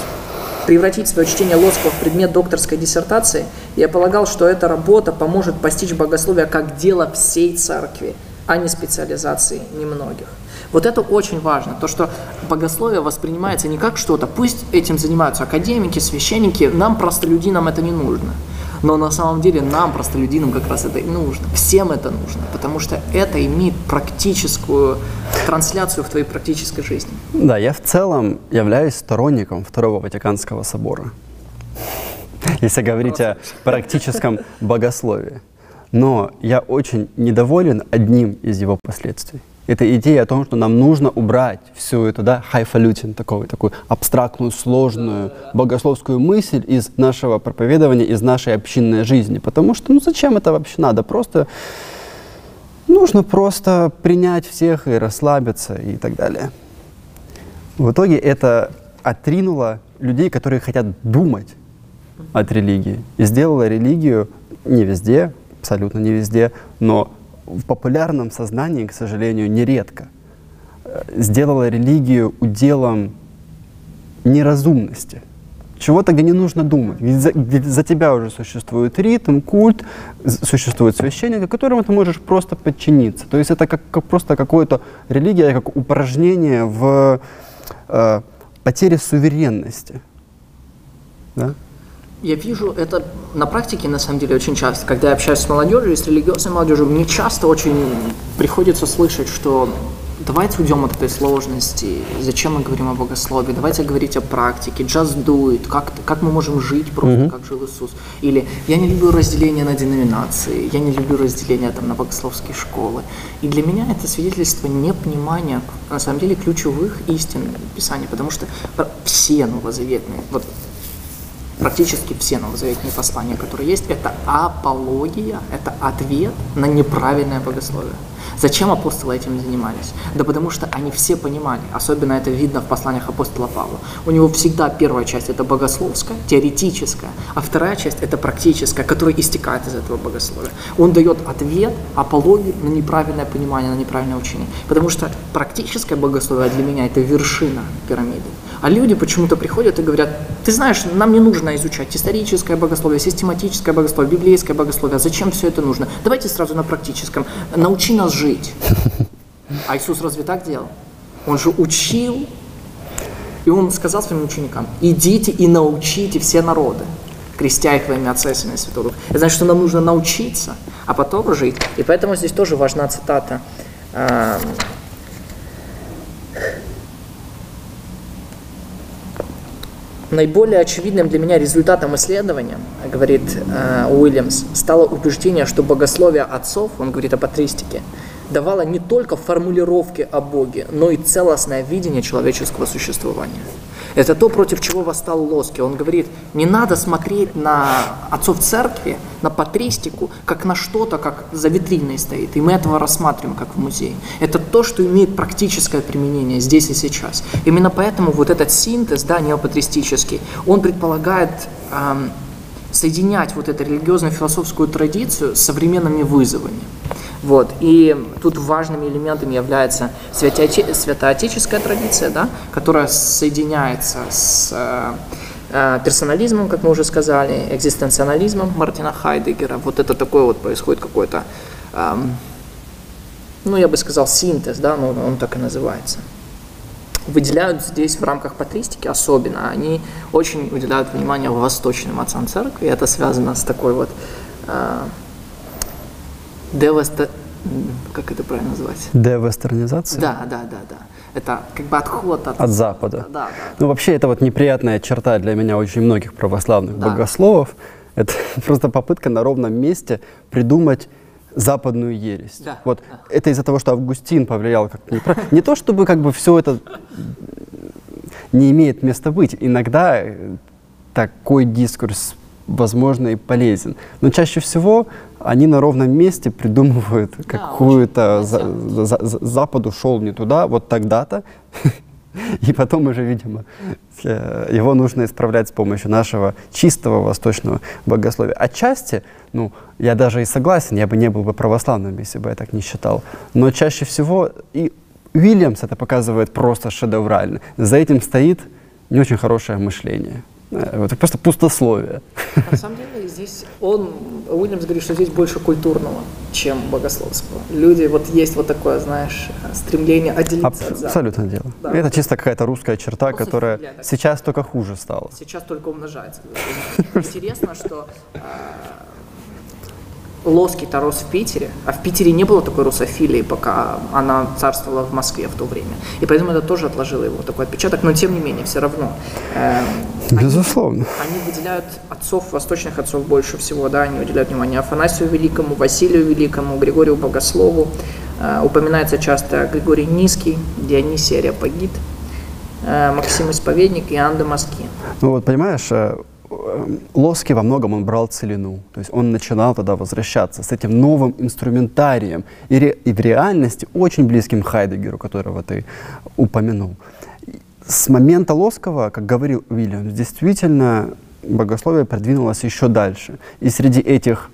превратить свое чтение Лоска в предмет докторской диссертации, я полагал, что эта работа поможет постичь богословие как дело всей церкви, а не специализации немногих. Вот это очень важно, то, что богословие воспринимается не как что-то, пусть этим занимаются академики, священники, нам, простолюдинам, это не нужно. Но на самом деле нам, простолюдинам, как раз это и нужно. Всем это нужно, потому что это имеет практическую трансляцию в твоей практической жизни. Да, я в целом являюсь сторонником Второго Ватиканского собора. Если говорить о практическом богословии. Но я очень недоволен одним из его последствий это идея о том, что нам нужно убрать всю эту, да, хайфалютин, такую, такую абстрактную, сложную богословскую мысль из нашего проповедования, из нашей общинной жизни. Потому что, ну зачем это вообще надо? Просто нужно просто принять всех и расслабиться и так далее. В итоге это отринуло людей, которые хотят думать от религии, и сделало религию не везде, абсолютно не везде, но в популярном сознании, к сожалению, нередко э, сделала религию уделом неразумности. Чего-то, где не нужно думать, где за, за тебя уже существует ритм, культ, существует священник, которому ты можешь просто подчиниться. То есть это как, как просто какое-то религия, как упражнение в э, потере суверенности. Да? Я вижу это на практике, на самом деле, очень часто. Когда я общаюсь с молодежью, с религиозной молодежью, мне часто очень приходится слышать, что давайте уйдем от этой сложности, зачем мы говорим о богословии, давайте говорить о практике, just do it, как, как мы можем жить просто, mm-hmm. как жил Иисус. Или я не люблю разделение на деноминации, я не люблю разделение там, на богословские школы. И для меня это свидетельство непонимания, на самом деле, ключевых истин Писания, потому что все новозаветные, вот практически все новозаветные послания, которые есть, это апология, это ответ на неправильное богословие. Зачем апостолы этим занимались? Да потому что они все понимали, особенно это видно в посланиях апостола Павла. У него всегда первая часть это богословская, теоретическая, а вторая часть это практическая, которая истекает из этого богословия. Он дает ответ, апологию на неправильное понимание, на неправильное учение. Потому что практическое богословие для меня это вершина пирамиды. А люди почему-то приходят и говорят, ты знаешь, нам не нужно изучать историческое богословие, систематическое богословие, библейское богословие. Зачем все это нужно? Давайте сразу на практическом. Научи нас жить. А Иисус разве так делал? Он же учил, и Он сказал своим ученикам, идите и научите все народы, крестя их во имя Отца и Сына и Святого Духа. Это значит, что нам нужно научиться, а потом жить. И поэтому здесь тоже важна цитата Наиболее очевидным для меня результатом исследования, говорит э, Уильямс, стало убеждение, что богословие отцов, он говорит о патристике, давало не только формулировки о Боге, но и целостное видение человеческого существования. Это то, против чего восстал Лоски. Он говорит, не надо смотреть на отцов церкви, на патристику, как на что-то, как за витриной стоит. И мы этого рассматриваем как в музее. Это то, что имеет практическое применение здесь и сейчас. Именно поэтому вот этот синтез, да, неопатристический, он предполагает эм, соединять вот эту религиозно-философскую традицию с современными вызовами. Вот. И тут важными элементами является святоотеческая традиция, да, которая соединяется с э, персонализмом, как мы уже сказали, экзистенциализмом Мартина Хайдегера. Вот это такое вот происходит какой-то, эм, ну я бы сказал, синтез, да, но он так и называется. Выделяют здесь в рамках патристики особенно, они очень уделяют внимание восточным отцам церкви, и это связано с такой вот э, деваста... Как это правильно назвать? Девестернизация? Да, да, да, да. Это как бы отход от... От Запада. Да, да. Ну, вообще, это вот неприятная черта для меня очень многих православных Да. богословов. Это просто попытка на ровном месте придумать западную ересь. Да, Вот да. это из-за того, что Августин повлиял как не, не то, чтобы как бы все это не имеет места быть. Иногда э, такой дискурс, возможно, и полезен. Но чаще всего они на ровном месте придумывают какую-то... очень за- за- за- Запад ушел не туда, вот тогда-то. И потом уже, видимо, э, его нужно исправлять с помощью нашего чистого восточного богословия. Отчасти, ну, я даже и согласен, я бы не был бы православным, если бы я так не считал. Но чаще всего и Уильямс это показывает просто шедеврально. За этим стоит не очень хорошее мышление. Э, Вот, просто пустословие. На самом деле здесь он, Уильямс говорит, что здесь больше культурного, чем богословского. Люди, вот есть вот такое, знаешь, стремление отделиться от Аб- Запада. Абсолютно дело. Да. Это чисто какая-то русская черта, Просто которая такая. сейчас только хуже стала. Сейчас только умножается. Интересно, что э, Лоский-то рос в Питере, а в Питере не было такой русофилии, пока она царствовала в Москве в то время. И поэтому это тоже отложило его такой отпечаток, но тем не менее, все равно. э, они- Безусловно. Они выделяют отцов, восточных отцов больше всего, да, они уделяют внимание Афанасию Великому, Василию Великому, Григорию Богослову. Э, упоминается часто Григорий Низкий, Дионисий Ареопагит, э, Максим Исповедник и Иоанн Дамаскин. Ну вот понимаешь, э, Лоски во многом он брал целину, то есть он начинал тогда возвращаться с этим новым инструментарием и, ре- и в реальности очень близким Хайдегеру, которого ты упомянул. С момента Лоскова, как говорил Уильямс, действительно богословие продвинулось еще дальше. И среди этих,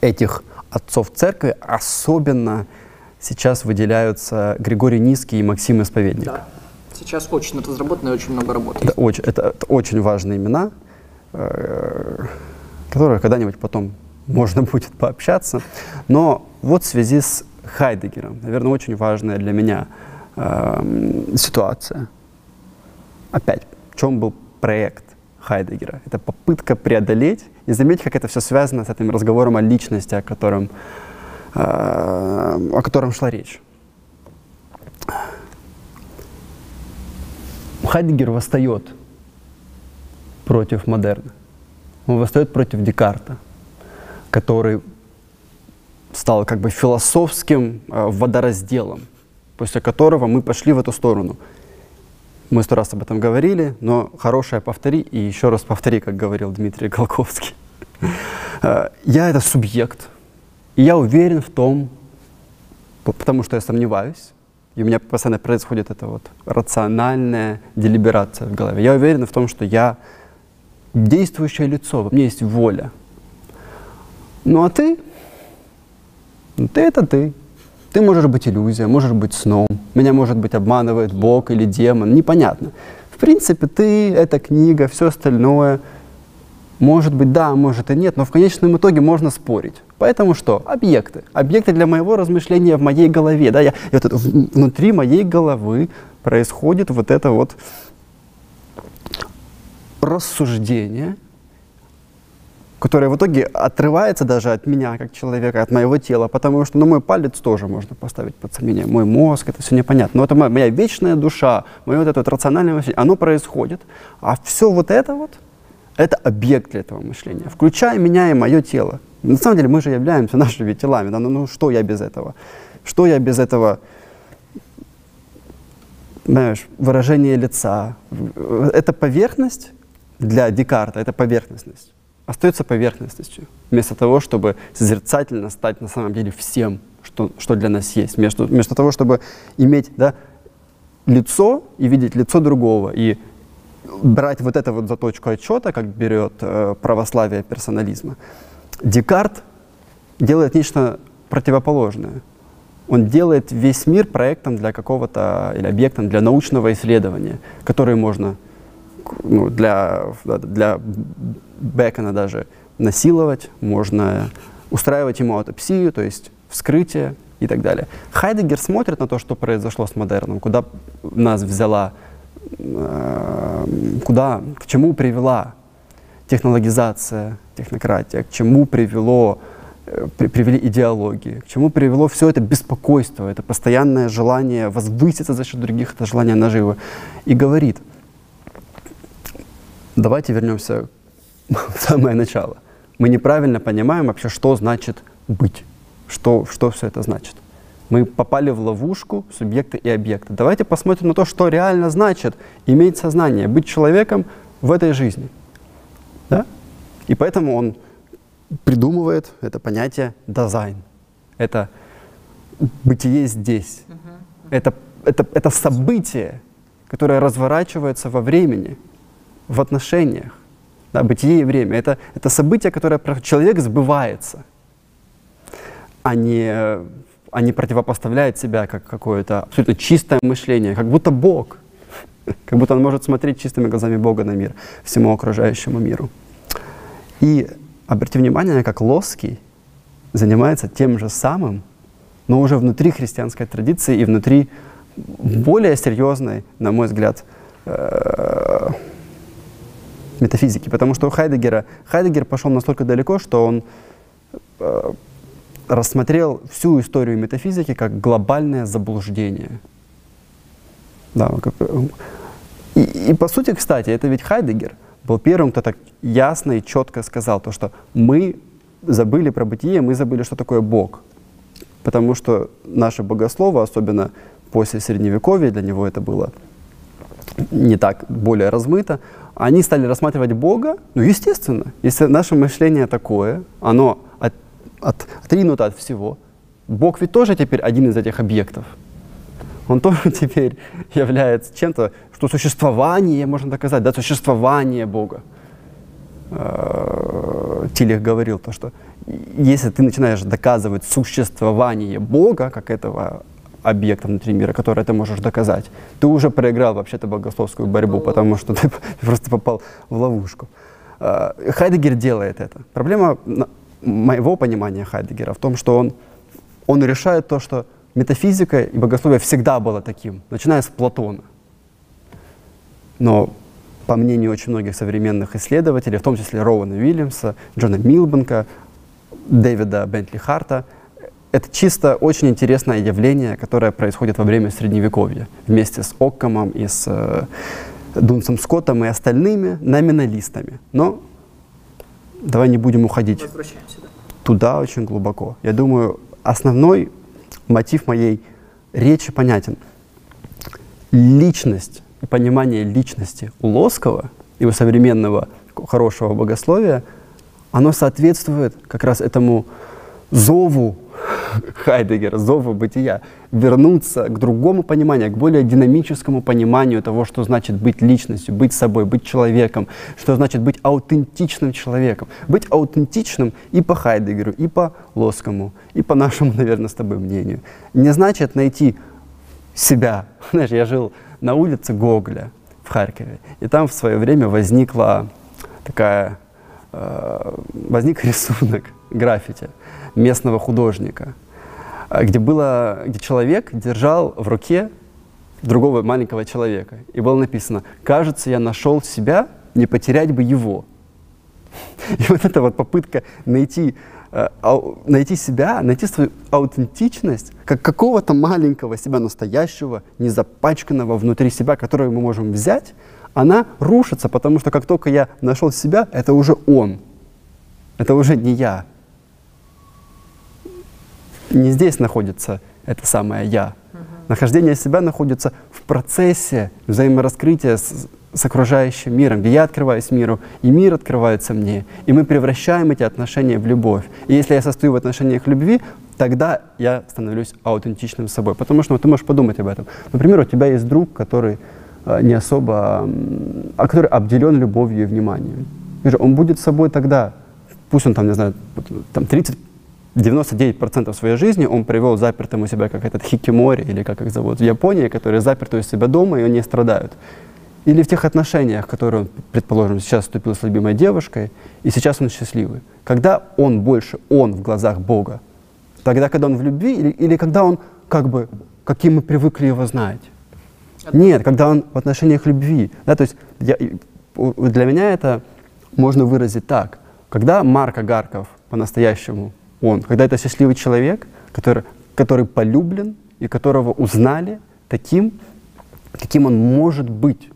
этих отцов церкви особенно сейчас выделяются Григорий Низкий и Максим Исповедник. Да. Сейчас очень разработано и очень много работы. Это очень, это, это очень важные имена, э, которые когда-нибудь потом можно будет пообщаться. Но вот в связи с Хайдегером, наверное, очень важная для меня эм, ситуация. Опять, в чем был проект Хайдегера? Это попытка преодолеть, и заметьте, как это все связано с этим разговором о личности, о котором, э, о котором шла речь. Хайдегер восстает против модерна. Он восстает против Декарта, который стал как бы философским э, водоразделом, после которого мы пошли в эту сторону. Мы сто раз об этом говорили, но хорошее повтори и еще раз повтори, как говорил Дмитрий Голковский. Э, Я это субъект, и я уверен в том, потому что я сомневаюсь, и у меня постоянно происходит эта вот рациональная делиберация в голове. Я уверен в том, что я действующее лицо, во мне есть воля. Ну а ты? Ну, ты это ты. Ты можешь быть иллюзия, можешь быть сном. Меня, может быть, обманывает Бог или демон, непонятно. В принципе, ты, эта книга, все остальное, может быть, да, может и нет, но в конечном итоге можно спорить. Поэтому что? Объекты. Объекты для моего размышления в моей голове. Да? Я, и вот это внутри моей головы происходит вот это вот рассуждение, которое в итоге отрывается даже от меня как человека, от моего тела, потому что ну, мой палец тоже можно поставить под сомнение, мой мозг, это все непонятно. Но это моя, моя вечная душа, мое вот это вот рациональное мышление, оно происходит, а все вот это вот, это объект для этого мышления, включая меня и мое тело. На самом деле мы же являемся нашими телами, да? ну, ну что я без этого? Что я без этого? Знаешь, выражение лица. Это поверхность для Декарта, это поверхностность остается поверхностностью, вместо того, чтобы созерцательно стать на самом деле всем, что, что для нас есть, вместо, вместо того, чтобы иметь да, лицо и видеть лицо другого, и брать вот это вот за точку отчета, как берет э, православие персонализма. Декарт делает нечто противоположное. Он делает весь мир проектом для какого-то или объектом для научного исследования, который можно ну, для, для Бекона даже насиловать, можно устраивать ему аутопсию, то есть вскрытие и так далее. Хайдегер смотрит на то, что произошло с модерном, куда нас взяла, куда, к чему привела технологизация, технократия, к чему привело, э, при, привели идеологии, к чему привело все это беспокойство, это постоянное желание возвыситься за счет других, это желание наживы. И говорит, давайте вернемся в самое начало. Мы неправильно понимаем вообще, что значит быть, что, что все это значит. Мы попали в ловушку субъекта и объекта. Давайте посмотрим на то, что реально значит иметь сознание, быть человеком в этой жизни. Да? И поэтому он придумывает это понятие дизайн. Это бытие здесь. Uh-huh. Это, это, это событие, которое разворачивается во времени, в отношениях. Да, бытие и время. Это, это событие, которое человек сбывается, а не, не противопоставляет себя как какое-то абсолютно чистое мышление, как будто Бог. Как будто он может смотреть чистыми глазами Бога на мир, всему окружающему миру. И обратите внимание, как Лоский занимается тем же самым, но уже внутри христианской традиции и внутри более серьезной, на мой взгляд, э, метафизики, потому что у Хайдегера, Хайдегер пошел настолько далеко, что он э, рассмотрел всю историю метафизики как глобальное заблуждение. Да, как, э, и, и по сути, кстати, это ведь Хайдегер был первым, кто так ясно и четко сказал то, что мы забыли про бытие, мы забыли, что такое Бог. Потому что наши богословы, особенно после Средневековья, для него это было не так более размыто, они стали рассматривать Бога, ну, естественно, если наше мышление такое, оно от, от, отринуто от всего, Бог ведь тоже теперь один из этих объектов. Он тоже теперь является чем-то, что существование, можно доказать, да, существование Бога. Э, Тилих говорил то, что если ты начинаешь доказывать существование Бога, как этого объекта внутри мира, который ты можешь доказать, ты уже проиграл вообще-то богословскую борьбу, потому что ты просто попал в ловушку. А, Хайдегер делает это. Проблема моего понимания Хайдегера в том, что он, он решает то, что метафизика и богословие всегда было таким, начиная с Платона. Но по мнению очень многих современных исследователей, в том числе Роуэна Уильямса, Джона Милбанка, Дэвида Бентли Харта, это чисто очень интересное явление, которое происходит во время Средневековья вместе с Оккомом и с э, Дунсом Скоттом и остальными номиналистами. Но давай не будем уходить да. туда очень глубоко. Я думаю, основной мотив моей речи понятен. Личность и понимание личности у Лоскова и у современного хорошего богословия, оно соответствует как раз этому зову Хайдегера, зова бытия, вернуться к другому пониманию, к более динамическому пониманию того, что значит быть личностью, быть собой, быть человеком, что значит быть аутентичным человеком. Быть аутентичным и по Хайдегеру, и по Лоскому, и по нашему, наверное, с тобой мнению. Не значит найти себя. Знаешь, я жил на улице Гоголя в Харькове, и там в свое время возникла такая, э, возник рисунок, граффити местного художника, где, было, где человек держал в руке другого маленького человека. И было написано, кажется, я нашел себя, не потерять бы его. И вот эта вот попытка найти, э, найти себя, найти свою аутентичность, как какого-то маленького себя настоящего, незапачканного внутри себя, которого мы можем взять, она рушится, потому что как только я нашел себя, это уже он. Это уже не я. Не здесь находится это самое я. Нахождение себя находится в процессе взаимораскрытия с, с окружающим миром, где я открываюсь миру, и мир открывается мне, и мы превращаем эти отношения в любовь. И если я состою в отношениях любви, тогда я становлюсь аутентичным собой. Потому что ну, ты можешь подумать об этом. Например, у тебя есть друг, который э, не особо, а который обделен любовью и вниманием. Он будет собой тогда, пусть он там, не знаю, там 30 99% своей жизни он привел запертым у себя, как этот хикимори, или как их зовут в Японии, которые заперты у себя дома, и они страдают. Или в тех отношениях, которые он, предположим, сейчас вступил с любимой девушкой, и сейчас он счастливый. Когда он больше он в глазах Бога? Тогда, когда он в любви, или, или когда он как бы, каким мы привыкли его знать? Нет, когда он в отношениях любви. Да, то есть я, для меня это можно выразить так. Когда Марк Агарков по-настоящему он, когда это счастливый человек, который, который полюблен и которого узнали таким, каким он может быть,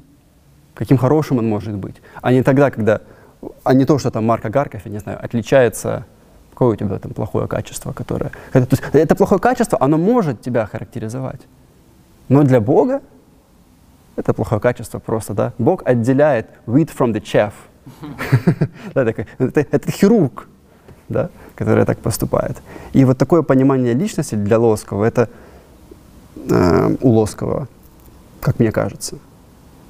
каким хорошим он может быть, а не тогда, когда, а не то, что там Марк Агарков, я не знаю, отличается какое у тебя там плохое качество, которое... Это, то есть, это плохое качество, оно может тебя характеризовать. Но для Бога это плохое качество просто, да. Бог отделяет wheat from the chaff. Это хирург, да которая так поступает. И вот такое понимание личности для Лоскова, это э, у Лоскова, как мне кажется,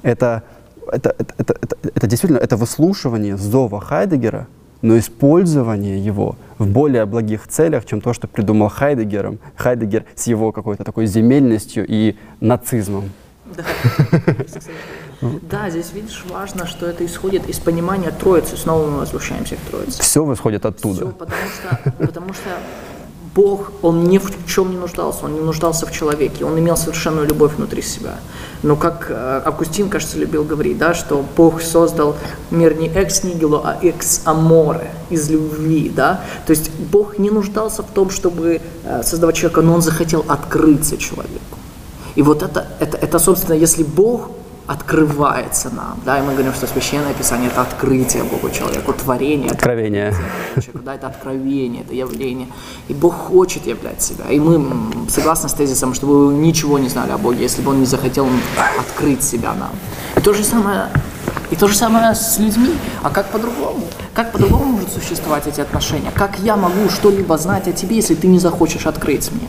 это, это, это, это, это, это действительно это выслушивание зова Хайдегера, но использование его в более благих целях, чем то, что придумал Хайдегером, Хайдегер с его какой-то такой земельностью и нацизмом. Да. Да, здесь, видишь, важно, что это исходит из понимания Троицы. Снова мы возвращаемся к Троице. Все восходит оттуда. Все, потому что, потому что Бог, Он ни в чем не нуждался, Он не нуждался в человеке, Он имел совершенную любовь внутри себя. Но как э, Августин, кажется, любил говорить, да, что Бог создал мир не экс нигило, а экс аморе, из любви, да. То есть Бог не нуждался в том, чтобы э, создавать человека, но Он захотел открыться человеку. И вот это, это, это собственно, если Бог открывается нам. Да, и мы говорим, что священное писание это открытие Богу человеку, творение. Откровение. Да, это откровение, это явление. И Бог хочет являть себя. И мы согласны с тезисом, что вы ничего не знали о Боге, если бы Он не захотел открыть себя нам. И то же самое и то же самое с людьми. А как по-другому? Как по-другому могут существовать эти отношения? Как я могу что-либо знать о тебе, если ты не захочешь открыть мне?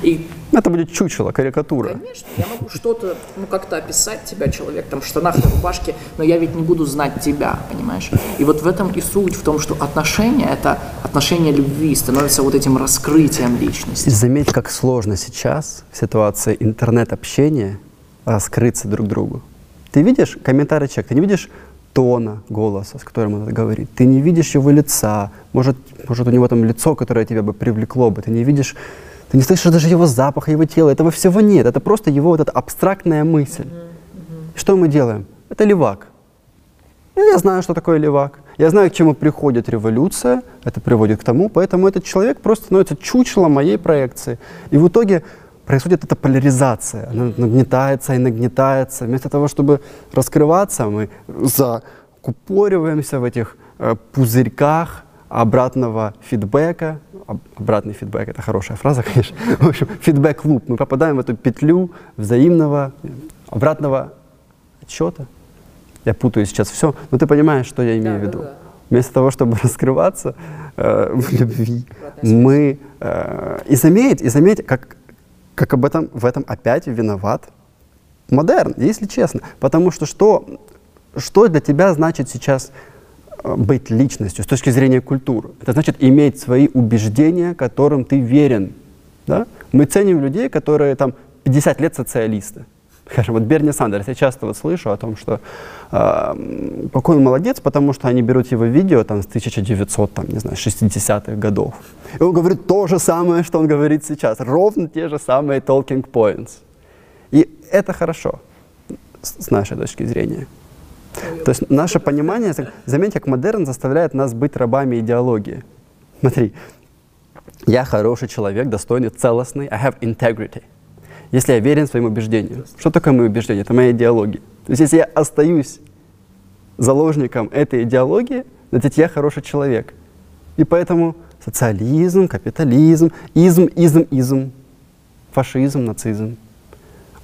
И это будет чучело, карикатура. Конечно, я могу что-то, ну, как-то описать тебя, человек, там, в штанах, в рубашке, но я ведь не буду знать тебя, понимаешь? И вот в этом и суть, в том, что отношения, это отношения любви, становятся вот этим раскрытием личности. Заметь, как сложно сейчас в ситуации интернет-общения раскрыться друг другу. Ты видишь комментарий человека, ты не видишь тона голоса, с которым он это говорит. Ты не видишь его лица, может, может у него там лицо, которое тебя бы привлекло бы. Ты не видишь ты не слышишь даже его запаха, его тела. Этого всего нет. Это просто его вот эта абстрактная мысль. Mm-hmm. Что мы делаем? Это левак. Я знаю, что такое левак. Я знаю, к чему приходит революция. Это приводит к тому. Поэтому этот человек просто становится чучелом моей проекции. И в итоге происходит эта поляризация. Она нагнетается и нагнетается. Вместо того, чтобы раскрываться, мы закупориваемся в этих э, пузырьках обратного фидбэка, обратный фидбэк, это хорошая фраза, конечно, в общем, фидбэк-луп, мы попадаем в эту петлю взаимного, обратного отчета. Я путаю сейчас все, но ты понимаешь, что я имею да, в виду. Да, да. Вместо того, чтобы раскрываться э, в любви, мы... Э, и заметь, и заметь, как, как об этом, в этом опять виноват модерн, если честно. Потому что что, что для тебя значит сейчас быть личностью с точки зрения культуры. Это значит иметь свои убеждения, которым ты верен. Да? Мы ценим людей, которые там 50 лет социалисты. Скажем, вот Берни Сандерс, я часто вот слышу о том, что э, какой он молодец, потому что они берут его видео там с 1900, там, не знаю, 60-х годов. И он говорит то же самое, что он говорит сейчас, ровно те же самые talking points. И это хорошо с нашей точки зрения. То есть наше понимание, заметьте, как модерн заставляет нас быть рабами идеологии. Смотри, я хороший человек, достойный, целостный, I have integrity. Если я верен своим убеждениям. Что такое мои убеждения? Это моя идеология. То есть если я остаюсь заложником этой идеологии, значит, я хороший человек. И поэтому социализм, капитализм, изм, изм, изм, фашизм, нацизм,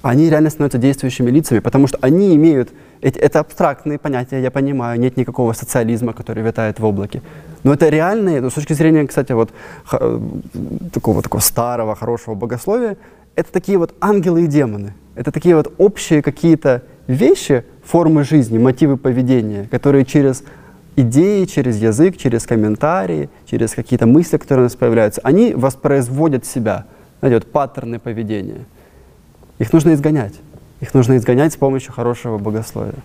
они реально становятся действующими лицами, потому что они имеют, это абстрактные понятия, я понимаю, нет никакого социализма, который витает в облаке. Но это реальные, с точки зрения, кстати, вот такого, такого старого, хорошего богословия, это такие вот ангелы и демоны. Это такие вот общие какие-то вещи, формы жизни, мотивы поведения, которые через идеи, через язык, через комментарии, через какие-то мысли, которые у нас появляются, они воспроизводят себя, знаете, вот паттерны поведения. Их нужно изгонять. Их нужно изгонять с помощью хорошего богословия.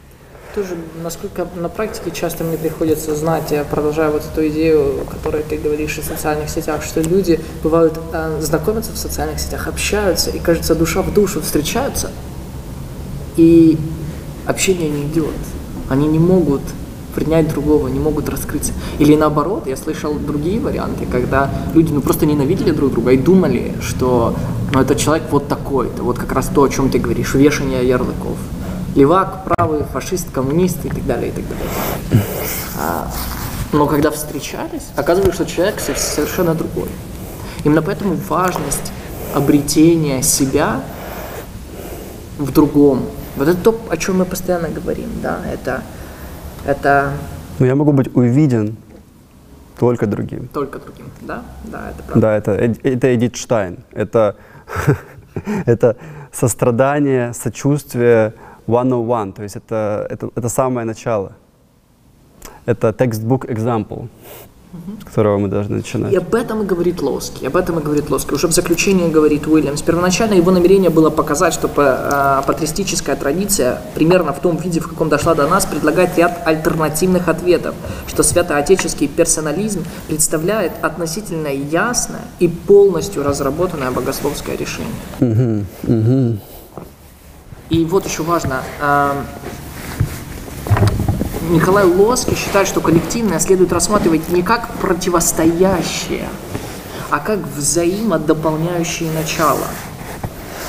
Тоже, насколько на практике часто мне приходится знать, я продолжаю вот эту идею, которую ты говоришь о социальных сетях, что люди бывают э, знакомятся в социальных сетях, общаются, и кажется, душа в душу встречаются, и общение не идет. Они не могут принять другого, не могут раскрыться. Или наоборот, я слышал другие варианты, когда люди ну, просто ненавидели друг друга и думали, что ну, этот человек вот такой-то, вот как раз то, о чем ты говоришь, вешание ярлыков. Левак, правый, фашист, коммунист и так далее, и так далее. А, но когда встречались, оказывается, что человек совершенно другой. Именно поэтому важность обретения себя в другом. Вот это то, о чем мы постоянно говорим, да, это это... Ну, я могу быть увиден только другим. Только другим, да? Да, это правда. Да, это, это Эдит Штайн. Это, это сострадание, сочувствие one-on-one. То есть это, это, это самое начало. Это textbook example с которого мы должны начинать. И об этом и говорит Лоски, об этом и говорит Лоски. Уже в заключении говорит Уильямс. Первоначально его намерение было показать, что а, патристическая традиция, примерно в том виде, в каком дошла до нас, предлагает ряд альтернативных ответов, что святоотеческий персонализм представляет относительно ясное и полностью разработанное богословское решение. Угу, угу. И вот еще важно, а, Николай Лоски считает, что коллективное следует рассматривать не как противостоящее, а как взаимодополняющие начало.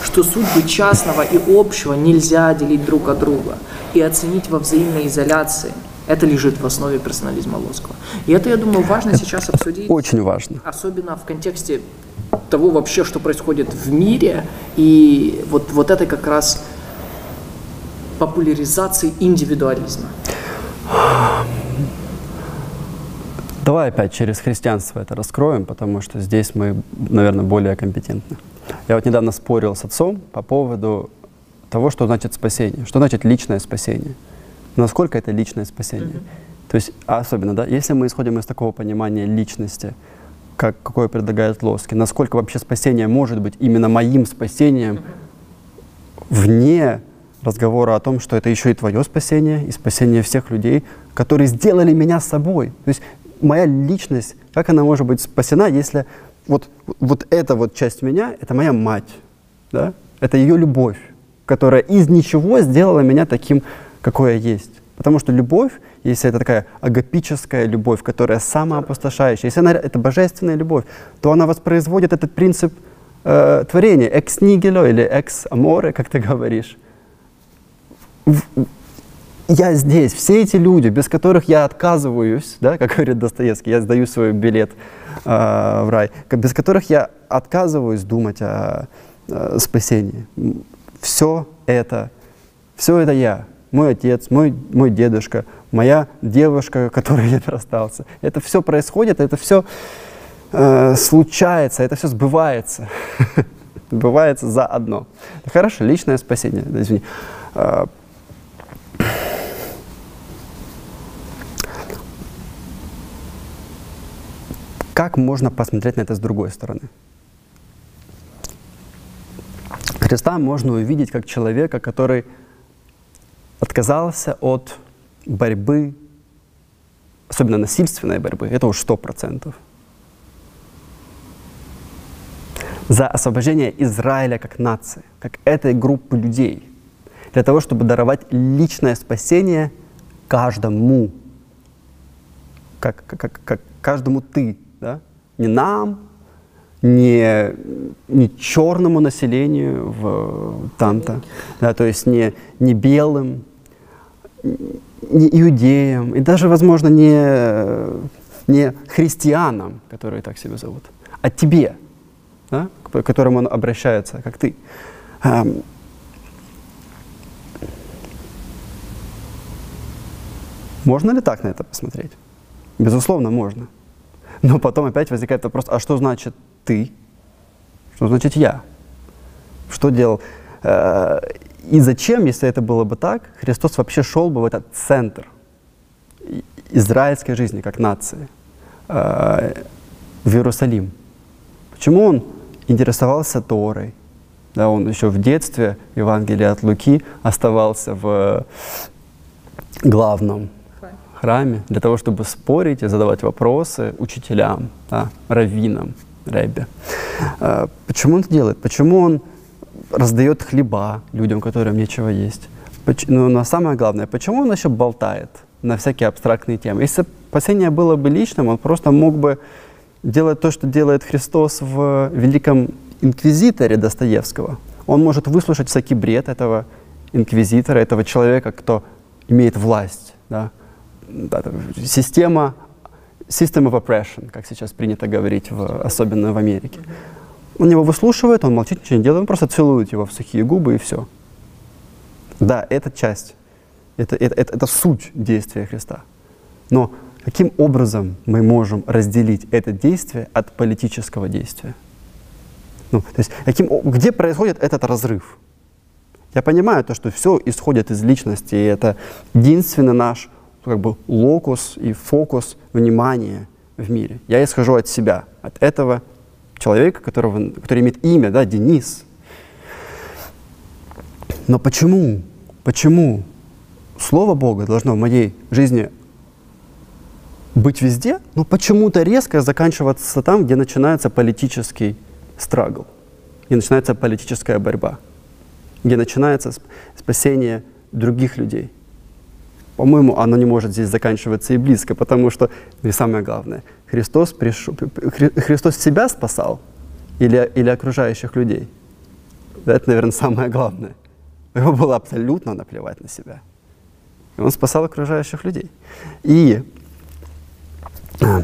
Что судьбы частного и общего нельзя делить друг от друга и оценить во взаимной изоляции. Это лежит в основе персонализма Лоскова. И это, я думаю, важно сейчас обсудить. Очень важно. Особенно в контексте того вообще, что происходит в мире, и вот, вот это как раз популяризации индивидуализма. Давай опять через христианство это раскроем, потому что здесь мы, наверное, более компетентны. Я вот недавно спорил с отцом по поводу того, что значит спасение, что значит личное спасение, насколько это личное спасение. Mm-hmm. То есть, особенно, да, если мы исходим из такого понимания личности, как, какое предлагает Лоски, насколько вообще спасение может быть именно моим спасением mm-hmm. вне разговора о том, что это еще и твое спасение, и спасение всех людей, которые сделали меня собой. То есть моя личность, как она может быть спасена, если вот, вот эта вот часть меня, это моя мать, да? это ее любовь, которая из ничего сделала меня таким, какой я есть. Потому что любовь, если это такая агапическая любовь, которая самоопустошающая, если она это божественная любовь, то она воспроизводит этот принцип э, творения, ex nihilo или ex amore, как ты говоришь я здесь, все эти люди, без которых я отказываюсь, да, как говорит Достоевский, я сдаю свой билет э, в рай, без которых я отказываюсь думать о, о спасении. Все это, все это я, мой отец, мой, мой дедушка, моя девушка, которой я расстался. Это все происходит, это все э, случается, это все сбывается. Сбывается заодно. Хорошо, личное спасение, извини. Как можно посмотреть на это с другой стороны? Христа можно увидеть как человека, который отказался от борьбы, особенно насильственной борьбы, это уж сто процентов, за освобождение Израиля как нации, как этой группы людей, для того, чтобы даровать личное спасение каждому, как, как, как каждому ты, да? не нам, не, не черному населению в там-то, да, то есть не, не белым, не иудеям, и даже, возможно, не, не христианам, которые так себя зовут, а тебе, да, к которому он обращается, как ты. Можно ли так на это посмотреть? Безусловно, можно. Но потом опять возникает вопрос, а что значит ты? Что значит я? Что делал? Э, и зачем, если это было бы так, Христос вообще шел бы в этот центр израильской жизни как нации, э, в Иерусалим? Почему он интересовался Торой? Да, он еще в детстве, Евангелие от Луки, оставался в главном храме для того, чтобы спорить и задавать вопросы учителям, да, раввинам, рэббе. А, почему он это делает? Почему он раздает хлеба людям, которым нечего есть? Ну, но самое главное, почему он еще болтает на всякие абстрактные темы? Если спасение было бы личным, он просто мог бы делать то, что делает Христос в Великом Инквизиторе Достоевского. Он может выслушать всякий бред этого инквизитора, этого человека, кто имеет власть, да, да, система system of oppression, как сейчас принято говорить, в, особенно в Америке. Он его выслушивает, он молчит, ничего не делает, он просто целует его в сухие губы и все. Да, это часть, это, это, это, это суть действия Христа. Но каким образом мы можем разделить это действие от политического действия? Ну, то есть, каким, где происходит этот разрыв? Я понимаю то, что все исходит из личности, и это единственный наш как бы локус и фокус внимания в мире. Я исхожу от себя, от этого человека, которого, который имеет имя, да, Денис. Но почему, почему Слово Бога должно в моей жизни быть везде, но почему-то резко заканчиваться там, где начинается политический страгл, где начинается политическая борьба, где начинается спасение других людей – по-моему, оно не может здесь заканчиваться и близко, потому что, и самое главное, Христос, пришел, Христос себя спасал или, или окружающих людей. Это, наверное, самое главное. Ему было абсолютно наплевать на себя. И он спасал окружающих людей. И а,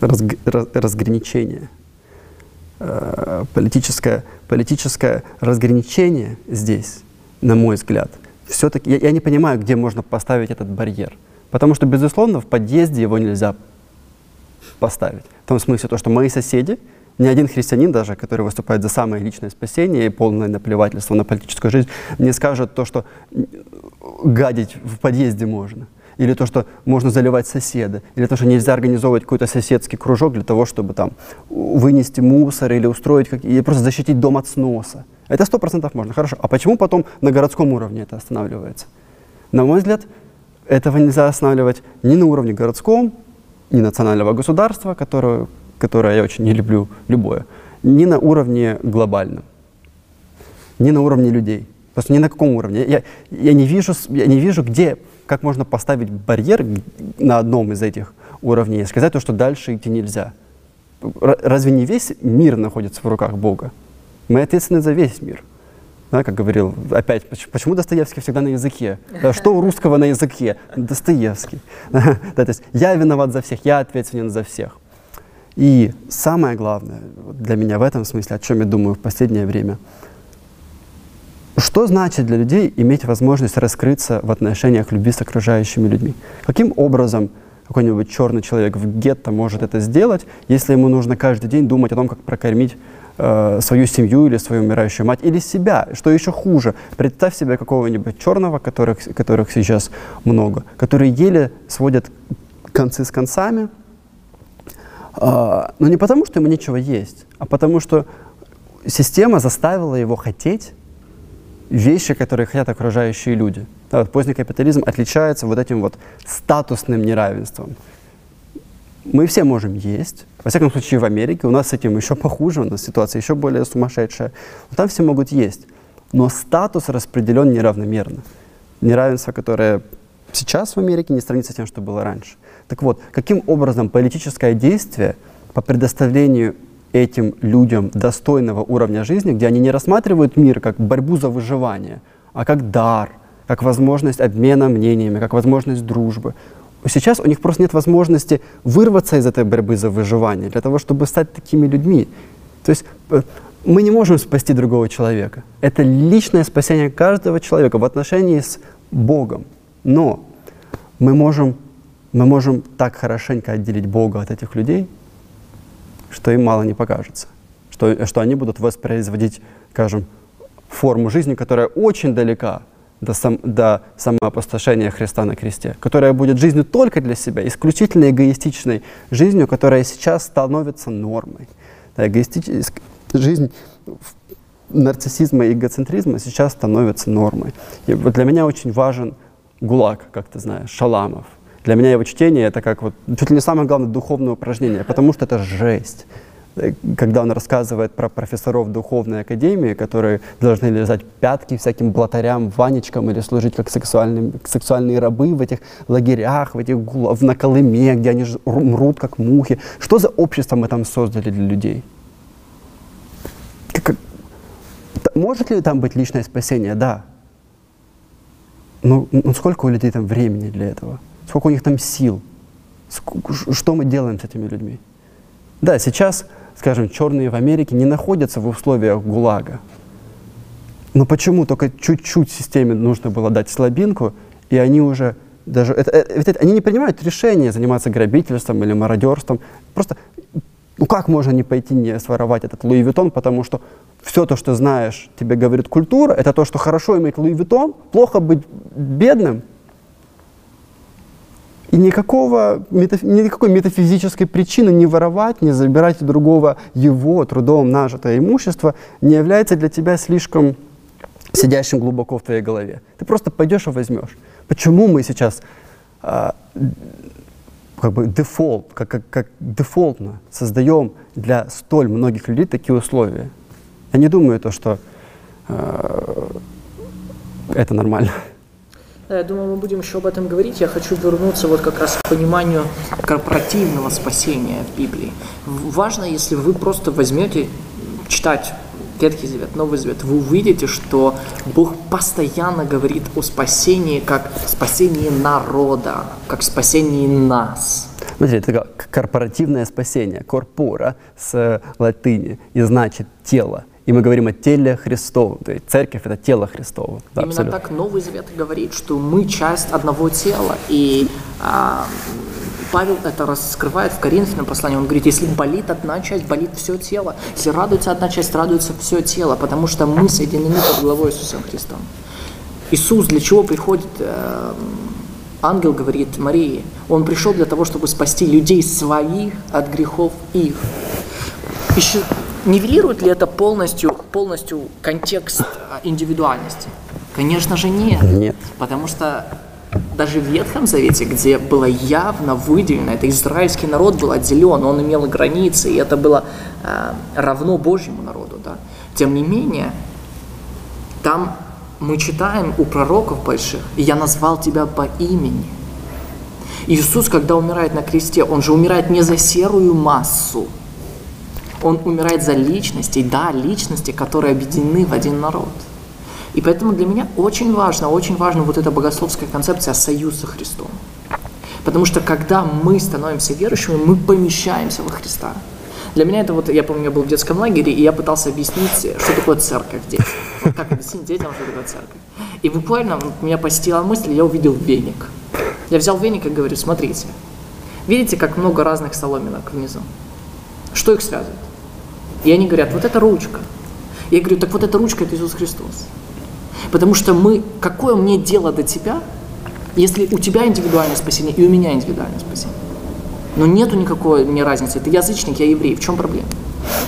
разг, раз, разграничение, э, политическое, политическое разграничение здесь на мой взгляд. Все-таки я, я не понимаю, где можно поставить этот барьер. Потому что, безусловно, в подъезде его нельзя поставить. В том смысле, то, что мои соседи, ни один христианин даже, который выступает за самое личное спасение и полное наплевательство на политическую жизнь, не скажет то, что гадить в подъезде можно. Или то, что можно заливать соседа. Или то, что нельзя организовывать какой-то соседский кружок для того, чтобы там вынести мусор или устроить, или просто защитить дом от сноса. Это сто процентов можно, хорошо. А почему потом на городском уровне это останавливается? На мой взгляд, этого нельзя останавливать ни на уровне городском, ни национального государства, которое, которое я очень не люблю, любое, ни на уровне глобальном, ни на уровне людей. Просто ни на каком уровне. Я, я, не вижу, я не вижу, где, как можно поставить барьер на одном из этих уровней и сказать то, что дальше идти нельзя. Разве не весь мир находится в руках Бога? Мы ответственны за весь мир. Да, как говорил, опять, почему Достоевский всегда на языке? Да, что у русского на языке? Достоевский. Да, то есть я виноват за всех, я ответственен за всех. И самое главное для меня в этом смысле, о чем я думаю в последнее время, что значит для людей иметь возможность раскрыться в отношениях любви с окружающими людьми? Каким образом какой-нибудь черный человек в гетто может это сделать, если ему нужно каждый день думать о том, как прокормить э, свою семью или свою умирающую мать, или себя, что еще хуже. Представь себе какого-нибудь черного, которых, которых сейчас много, которые еле сводят концы с концами, э, но не потому, что ему нечего есть, а потому что система заставила его хотеть вещи, которые хотят окружающие люди. Да, вот поздний капитализм отличается вот этим вот статусным неравенством. Мы все можем есть, во всяком случае, в Америке у нас с этим еще похуже, у нас ситуация еще более сумасшедшая. Но там все могут есть. Но статус распределен неравномерно. неравенство, которое сейчас в Америке не сравнится с тем, что было раньше. Так вот, каким образом политическое действие по предоставлению этим людям достойного уровня жизни, где они не рассматривают мир как борьбу за выживание, а как дар, как возможность обмена мнениями, как возможность дружбы. Сейчас у них просто нет возможности вырваться из этой борьбы за выживание для того, чтобы стать такими людьми. То есть э, мы не можем спасти другого человека. Это личное спасение каждого человека в отношении с Богом. Но мы можем, мы можем так хорошенько отделить Бога от этих людей, что им мало не покажется. Что, что они будут воспроизводить, скажем, форму жизни, которая очень далека до, сам, до самоопустошения Христа на кресте, которая будет жизнью только для себя, исключительно эгоистичной жизнью, которая сейчас становится нормой. Да, эгоистич... Жизнь нарциссизма и эгоцентризма сейчас становится нормой. И вот для меня очень важен ГУЛАГ, как ты знаешь, Шаламов. Для меня его чтение это как вот чуть ли не самое главное духовное упражнение, потому что это жесть. Когда он рассказывает про профессоров духовной академии, которые должны лизать пятки всяким блатарям, ванечкам или служить как сексуальные, сексуальные рабы в этих лагерях, в этих в на Колыме, где они мрут как мухи. Что за общество мы там создали для людей? Как, может ли там быть личное спасение? Да. Но, но сколько у людей там времени для этого? Сколько у них там сил? Сколько, что мы делаем с этими людьми? Да, сейчас скажем, черные в Америке не находятся в условиях ГУЛАГа. Но почему только чуть-чуть системе нужно было дать слабинку, и они уже даже... Это, это, это, они не принимают решения заниматься грабительством или мародерством. Просто, ну как можно не пойти не своровать этот Louis Vuitton, потому что все то, что знаешь, тебе говорит культура, это то, что хорошо иметь Louis Vuitton, плохо быть бедным – и никакого, никакой метафизической причины не воровать, не забирать у другого его трудом нажитое имущество не является для тебя слишком сидящим глубоко в твоей голове. Ты просто пойдешь и возьмешь. Почему мы сейчас а, как бы дефолт, как, как, как дефолтно создаем для столь многих людей такие условия? Я не думаю, то, что э, это нормально. Да, я думаю, мы будем еще об этом говорить. Я хочу вернуться вот как раз к пониманию корпоративного спасения в Библии. Важно, если вы просто возьмете читать Ветхий Завет, Новый Завет, вы увидите, что Бог постоянно говорит о спасении как спасении народа, как спасении нас. Смотрите, это корпоративное спасение, корпора с латыни, и значит тело. И мы говорим о теле Христовом. То есть церковь — это тело Христово. Да, Именно абсолютно. так Новый Завет говорит, что мы часть одного тела. И а, Павел это раскрывает в Коринфянном послании. Он говорит, если болит одна часть, болит все тело. Если радуется одна часть, радуется все тело, потому что мы соединены под главой Иисусом Христом. Иисус для чего приходит? Э, ангел говорит Марии, он пришел для того, чтобы спасти людей своих от грехов их. Еще Нивелирует ли это полностью, полностью контекст а, индивидуальности? Конечно же нет. Нет. Потому что даже в Ветхом Завете, где было явно выделено, это израильский народ был отделен, он имел границы, и это было э, равно Божьему народу. Да? Тем не менее, там мы читаем у пророков больших, «Я назвал тебя по имени». Иисус, когда умирает на кресте, Он же умирает не за серую массу, он умирает за личности, да, личности, которые объединены в один народ. И поэтому для меня очень важно, очень важна вот эта богословская концепция союза со Христом. Потому что когда мы становимся верующими, мы помещаемся во Христа. Для меня это вот, я помню, я был в детском лагере, и я пытался объяснить, что такое церковь детям. Вот как объяснить детям, что такое церковь. И буквально меня посетила мысль, я увидел веник. Я взял веник и говорю, смотрите, видите, как много разных соломинок внизу? Что их связывает? И они говорят, вот это ручка. Я говорю, так вот эта ручка – это Иисус Христос. Потому что мы, какое мне дело до тебя, если у тебя индивидуальное спасение и у меня индивидуальное спасение? Но нету никакой мне разницы. Ты язычник, я еврей. В чем проблема?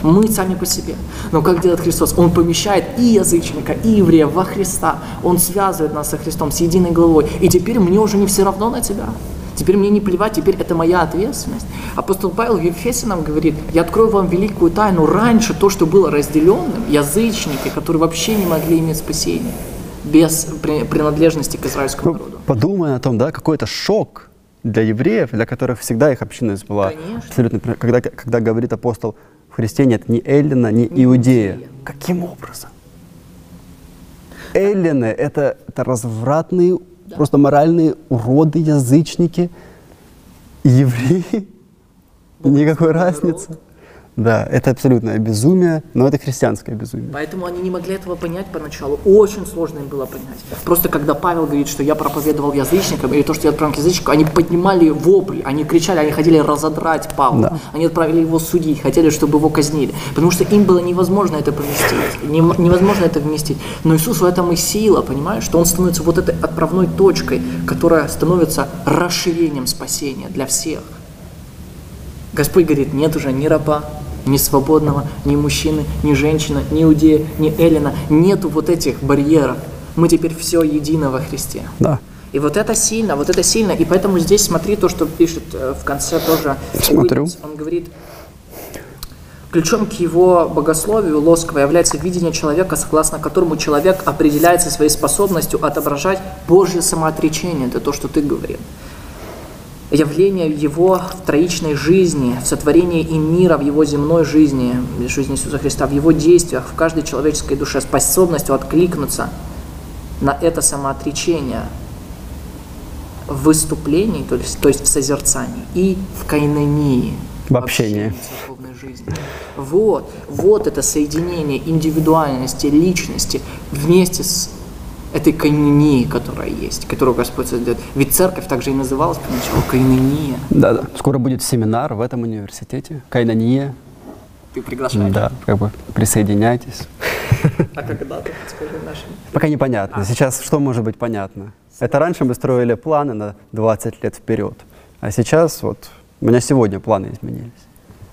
Мы сами по себе. Но как делает Христос? Он помещает и язычника, и еврея во Христа. Он связывает нас со Христом, с единой головой. И теперь мне уже не все равно на тебя. Теперь мне не плевать, теперь это моя ответственность. Апостол Павел в Ефесянам говорит, я открою вам великую тайну. Раньше то, что было разделенным, язычники, которые вообще не могли иметь спасения, без при- принадлежности к израильскому Ну, народу. подумай о том, да, какой это шок для евреев, для которых всегда их общинность была Конечно. абсолютно, когда, когда говорит апостол, в Христе нет ни Эллина, ни Иудея. Иудея. Каким образом? Эллины — это, это развратные, просто моральные уроды, язычники, евреи. Никакой разницы. Да, это абсолютное безумие, но это христианское безумие. Поэтому они не могли этого понять поначалу. Очень сложно им было понять. Просто когда Павел говорит, что я проповедовал язычникам, или то, что я отправил к язычникам, они поднимали вопль, они кричали, они хотели разодрать Павла. Да. Они отправили его судить, хотели, чтобы его казнили. Потому что им было невозможно это поместить. Невозможно это вместить. Но Иисус в этом и сила, понимаешь? Что Он становится вот этой отправной точкой, которая становится расширением спасения для всех. Господь говорит, нет уже ни раба, ни свободного, ни мужчины, ни женщины, ни иудея, ни эллина. Нету вот этих барьеров. Мы теперь все едино во Христе. Да. И вот это сильно, вот это сильно. И поэтому здесь смотри то, что пишет э, в конце тоже Смотрю. Уильямс. Он говорит, ключом к его богословию лосково является видение человека, согласно которому человек определяется своей способностью отображать Божье самоотречение. Это то, что ты говорил явление его в троичной жизни, в сотворении и мира, в его земной жизни, в жизни Иисуса Христа, в его действиях, в каждой человеческой душе, способностью откликнуться на это самоотречение в выступлении, то есть, то есть в созерцании, и в кайнонии, В общении. жизни. Вот, вот это соединение индивидуальности, личности вместе с этой кайненией, которая есть, которую Господь создает. Ведь церковь также и называлась поначалу кайнения. Да, да. Скоро будет семинар в этом университете. Кайнания. Ты приглашаешь? Да, как бы присоединяйтесь. А когда ты подскажи нашим? Пока непонятно. Сейчас что может быть понятно? Это раньше мы строили планы на 20 лет вперед. А сейчас вот у меня сегодня планы изменились.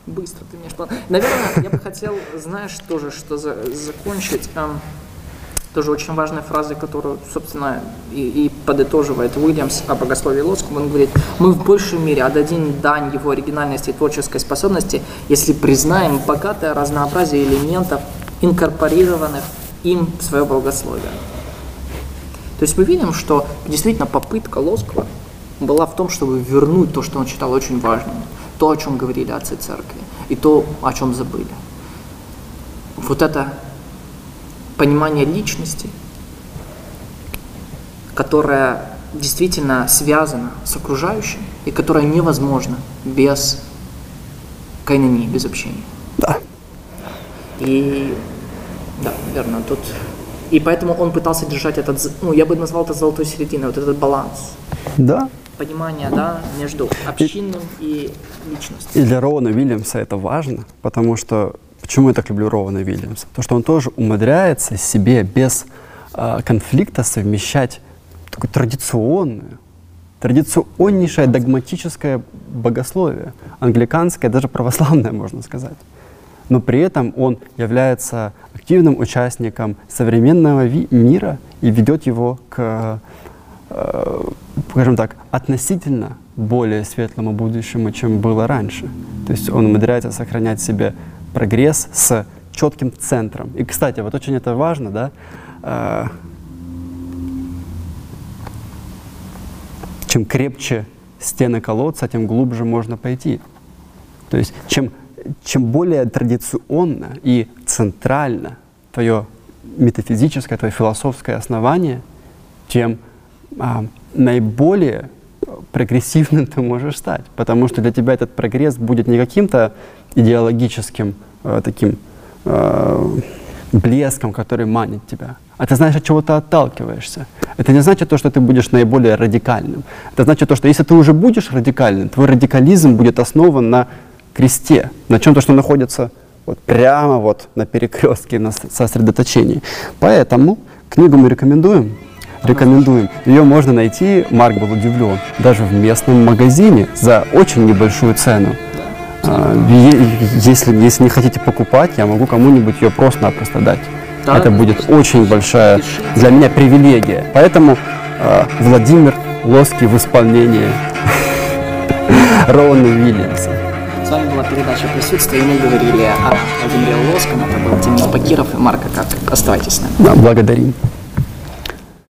Быстро ты мне что... Наверное, я бы хотел, знаешь, тоже, что за- закончить. Тоже очень важной фразой, которую, собственно, и, и подытоживает Уильямс о богословии Лоском. Он говорит, мы в большей мере отдадим дань его оригинальности и творческой способности, если признаем богатое разнообразие элементов, инкорпорированных им в свое богословие. То есть мы видим, что действительно попытка Лоскова была в том, чтобы вернуть то, что он считал очень важным, то, о чем говорили отцы церкви, и то, о чем забыли. Вот это понимание личности, которое действительно связано с окружающим и которое невозможно без кайнонии, без общения. Да. И да, верно, тут. И поэтому он пытался держать этот, ну, я бы назвал это золотой серединой, вот этот баланс. Да. Понимание, да, между общинным и личностью. И для Роуана Уильямса это важно, потому что почему я так люблю Роуана Уильямса? Потому что он тоже умудряется себе без а, конфликта совмещать такое традиционное, традиционнейшее догматическое богословие, англиканское, даже православное, можно сказать. Но при этом он является активным участником современного мира и ведет его к э, скажем так, относительно более светлому будущему, чем было раньше. То есть он умудряется сохранять себе прогресс с четким центром. И, кстати, вот очень это важно, да, э, чем крепче стены колодца, тем глубже можно пойти. То есть чем, чем более традиционно и центрально твое метафизическое, твое философское основание, тем а, наиболее прогрессивным ты можешь стать. Потому что для тебя этот прогресс будет не каким-то идеологическим э, таким э, блеском, который манит тебя, ты знаешь, от чего ты отталкиваешься. Это не значит то, что ты будешь наиболее радикальным. Это значит то, что если ты уже будешь радикальным, твой радикализм будет основан на кресте, на чем-то, что находится вот прямо вот на перекрестке, на сосредоточении. Поэтому книгу мы рекомендуем. Рекомендуем. Ее можно найти, Марк был удивлен, даже в местном магазине за очень небольшую цену. А, Если, если не хотите покупать, я могу кому-нибудь ее просто-напросто дать. Да, Это будет очень большая для меня привилегия. Поэтому а, Владимир Лоский в исполнении Роуана Уильямса. С вами была передача «Присутствие», и мы говорили о Владимире Лоском. Это был Денис Бакиров и Марка Как. Оставайтесь с нами. Да, благодарим.